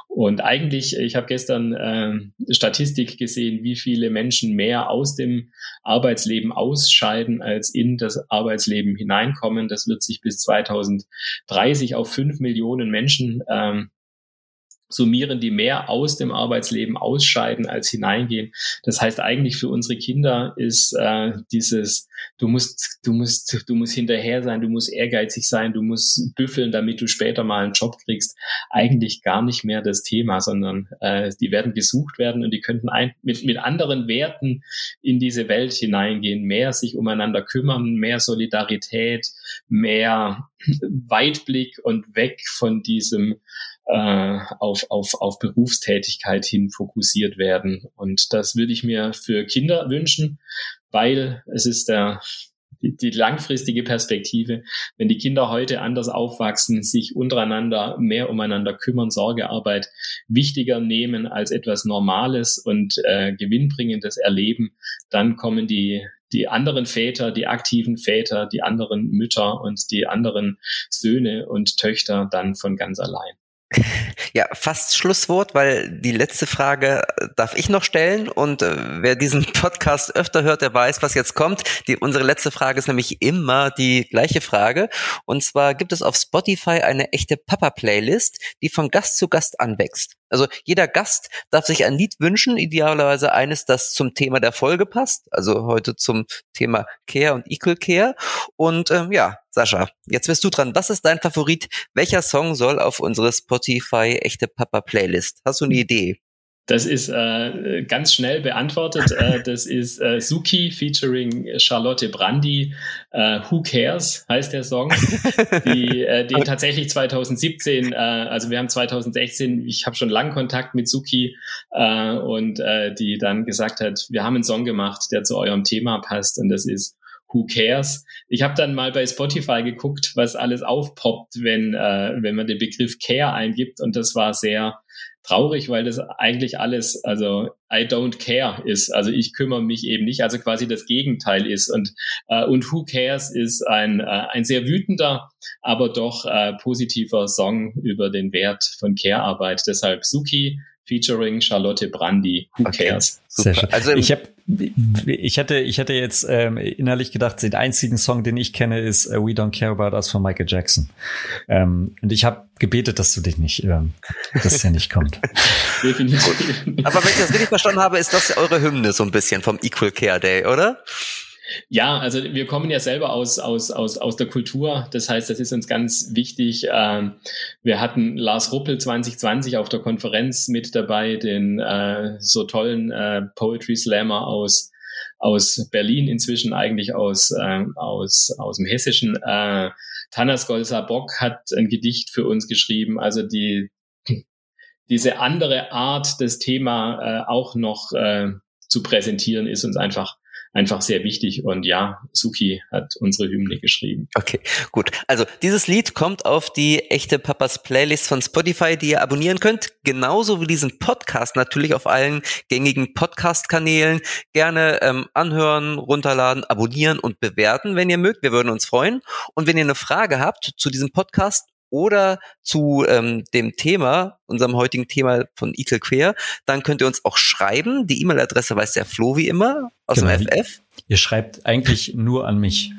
Und eigentlich, ich habe gestern äh, Statistik gesehen, wie viele Menschen mehr aus dem Arbeitsleben ausscheiden, als in das Arbeitsleben hineinkommen. Das wird sich bis 2030 auf fünf Millionen Menschen ähm, summieren, die mehr aus dem Arbeitsleben ausscheiden als hineingehen. Das heißt eigentlich für unsere Kinder ist äh, dieses, du musst, du musst, du musst hinterher sein, du musst ehrgeizig sein, du musst büffeln, damit du später mal einen Job kriegst, eigentlich gar nicht mehr das Thema, sondern äh, die werden gesucht werden und die könnten ein, mit, mit anderen Werten in diese Welt hineingehen, mehr sich umeinander kümmern, mehr Solidarität, mehr Weitblick und weg von diesem äh, auf, auf, auf Berufstätigkeit hin fokussiert werden. Und das würde ich mir für Kinder wünschen, weil es ist der, die, die langfristige Perspektive, wenn die Kinder heute anders aufwachsen, sich untereinander mehr umeinander kümmern, Sorgearbeit wichtiger nehmen als etwas Normales und äh, gewinnbringendes erleben, dann kommen die die anderen Väter, die aktiven Väter, die anderen Mütter und die anderen Söhne und Töchter dann von ganz allein. Ja, fast Schlusswort, weil die letzte Frage äh, darf ich noch stellen und äh, wer diesen Podcast öfter hört, der weiß, was jetzt kommt. Die, unsere letzte Frage ist nämlich immer die gleiche Frage und zwar gibt es auf Spotify eine echte Papa-Playlist, die von Gast zu Gast anwächst. Also jeder Gast darf sich ein Lied wünschen, idealerweise eines, das zum Thema der Folge passt, also heute zum Thema Care und Equal Care. Und ähm, ja, Sascha, jetzt bist du dran. Was ist dein Favorit? Welcher Song soll auf unsere Spotify echte Papa Playlist? Hast du eine Idee? Das ist äh, ganz schnell beantwortet. Äh, das ist äh, Suki featuring Charlotte Brandy. Äh, Who Cares heißt der Song, die, äh, den tatsächlich 2017, äh, also wir haben 2016, ich habe schon lange Kontakt mit Suki und die dann gesagt hat, wir haben einen Song gemacht, der zu eurem Thema passt und das ist Who cares? Ich habe dann mal bei Spotify geguckt, was alles aufpoppt, wenn, äh, wenn man den Begriff Care eingibt. Und das war sehr traurig, weil das eigentlich alles, also I don't care ist. Also ich kümmere mich eben nicht, also quasi das Gegenteil ist. Und, äh, und Who Cares ist ein, äh, ein sehr wütender, aber doch äh, positiver Song über den Wert von Care-Arbeit. Deshalb Suki featuring Charlotte Brandy. Who okay. cares? Super. Also ich habe ich hatte ich hatte jetzt ähm, innerlich gedacht, den einzigen Song, den ich kenne, ist uh, We Don't Care About Us von Michael Jackson. Ähm, und ich habe gebetet, dass du dich nicht, ähm, dass der nicht kommt. Definitiv. Aber wenn ich das richtig verstanden habe, ist das eure Hymne so ein bisschen vom Equal Care Day, oder? Ja, also wir kommen ja selber aus, aus, aus, aus der Kultur. Das heißt, das ist uns ganz wichtig. Ähm, wir hatten Lars Ruppel 2020 auf der Konferenz mit dabei, den äh, so tollen äh, Poetry Slammer aus, aus Berlin, inzwischen eigentlich aus, äh, aus, aus dem Hessischen. Äh, Tanas Golsa Bock hat ein Gedicht für uns geschrieben. Also die, diese andere Art, das Thema auch noch zu präsentieren, ist uns einfach einfach sehr wichtig. Und ja, Suki hat unsere Hymne geschrieben. Okay, gut. Also dieses Lied kommt auf die echte Papas Playlist von Spotify, die ihr abonnieren könnt. Genauso wie diesen Podcast natürlich auf allen gängigen Podcast-Kanälen. Gerne ähm, anhören, runterladen, abonnieren und bewerten, wenn ihr mögt. Wir würden uns freuen. Und wenn ihr eine Frage habt zu diesem Podcast, oder zu ähm, dem Thema, unserem heutigen Thema von Equal Queer, dann könnt ihr uns auch schreiben. Die E-Mail-Adresse weiß der Flo wie immer aus genau. dem FF. Ihr schreibt eigentlich nur an mich.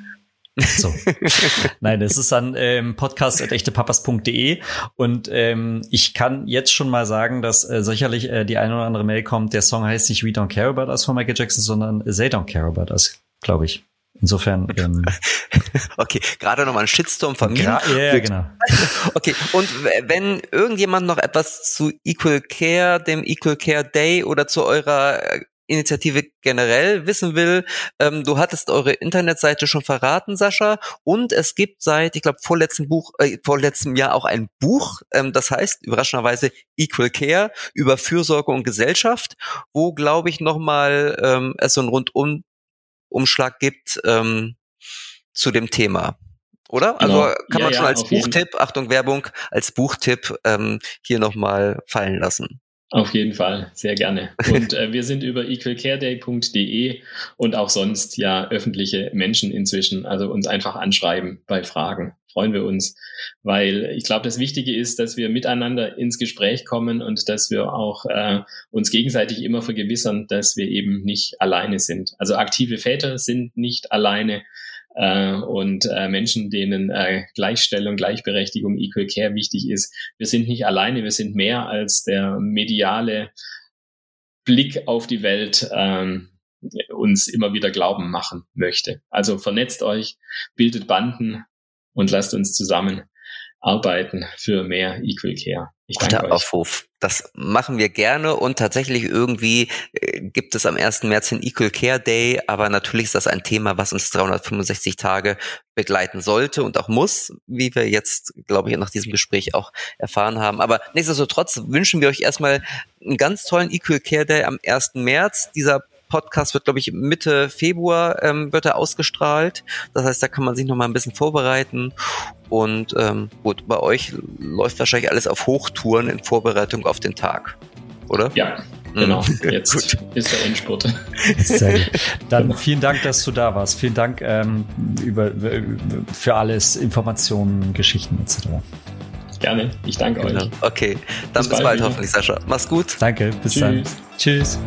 So. Nein, es ist an ähm, podcast.echtepapas.de und ähm, ich kann jetzt schon mal sagen, dass äh, sicherlich äh, die eine oder andere Mail kommt. Der Song heißt nicht We Don't Care About Us von Michael Jackson, sondern They Don't Care About Us, glaube ich. Insofern. Ähm, okay, gerade nochmal ein Shitstorm von mir. Ja, ja, genau. Okay, und wenn irgendjemand noch etwas zu Equal Care, dem Equal Care Day oder zu eurer äh, Initiative generell wissen will, ähm, du hattest eure Internetseite schon verraten, Sascha, und es gibt seit, ich glaube, vorletzten Buch, äh, vorletztem Jahr auch ein Buch, ähm, das heißt überraschenderweise Equal Care über Fürsorge und Gesellschaft, wo, glaube ich, nochmal ähm, es so ein rundum Umschlag gibt ähm, zu dem Thema. Oder? Also genau. kann man ja, schon als Buchtipp, Achtung Werbung, als Buchtipp ähm, hier nochmal fallen lassen. Auf jeden Fall, sehr gerne. Und äh, wir sind über equalcareday.de und auch sonst ja öffentliche Menschen inzwischen, also uns einfach anschreiben bei Fragen. Freuen wir uns, weil ich glaube, das Wichtige ist, dass wir miteinander ins Gespräch kommen und dass wir auch äh, uns gegenseitig immer vergewissern, dass wir eben nicht alleine sind. Also aktive Väter sind nicht alleine äh, und äh, Menschen, denen äh, Gleichstellung, Gleichberechtigung, Equal Care wichtig ist. Wir sind nicht alleine, wir sind mehr als der mediale Blick auf die Welt ähm, uns immer wieder glauben machen möchte. Also vernetzt euch, bildet Banden und lasst uns zusammen arbeiten für mehr Equal Care. Ich danke euch. Aufruf. Das machen wir gerne und tatsächlich irgendwie äh, gibt es am 1. März den Equal Care Day, aber natürlich ist das ein Thema, was uns 365 Tage begleiten sollte und auch muss, wie wir jetzt, glaube ich, nach diesem Gespräch auch erfahren haben. Aber nichtsdestotrotz wünschen wir euch erstmal einen ganz tollen Equal Care Day am 1. März. Dieser Podcast wird, glaube ich, Mitte Februar ähm, wird er ausgestrahlt. Das heißt, da kann man sich noch mal ein bisschen vorbereiten. Und ähm, gut, bei euch läuft wahrscheinlich alles auf Hochtouren in Vorbereitung auf den Tag, oder? Ja, Genau, mhm. jetzt gut. ist der Endspurt. Sehr gut. Dann vielen Dank, dass du da warst. Vielen Dank ähm, über, für alles, Informationen, Geschichten etc. Gerne, ich danke genau. euch. Okay, dann bis, bis bald, bald hoffentlich, Sascha. Mach's gut. Danke, bis Tschüss. dann. Tschüss.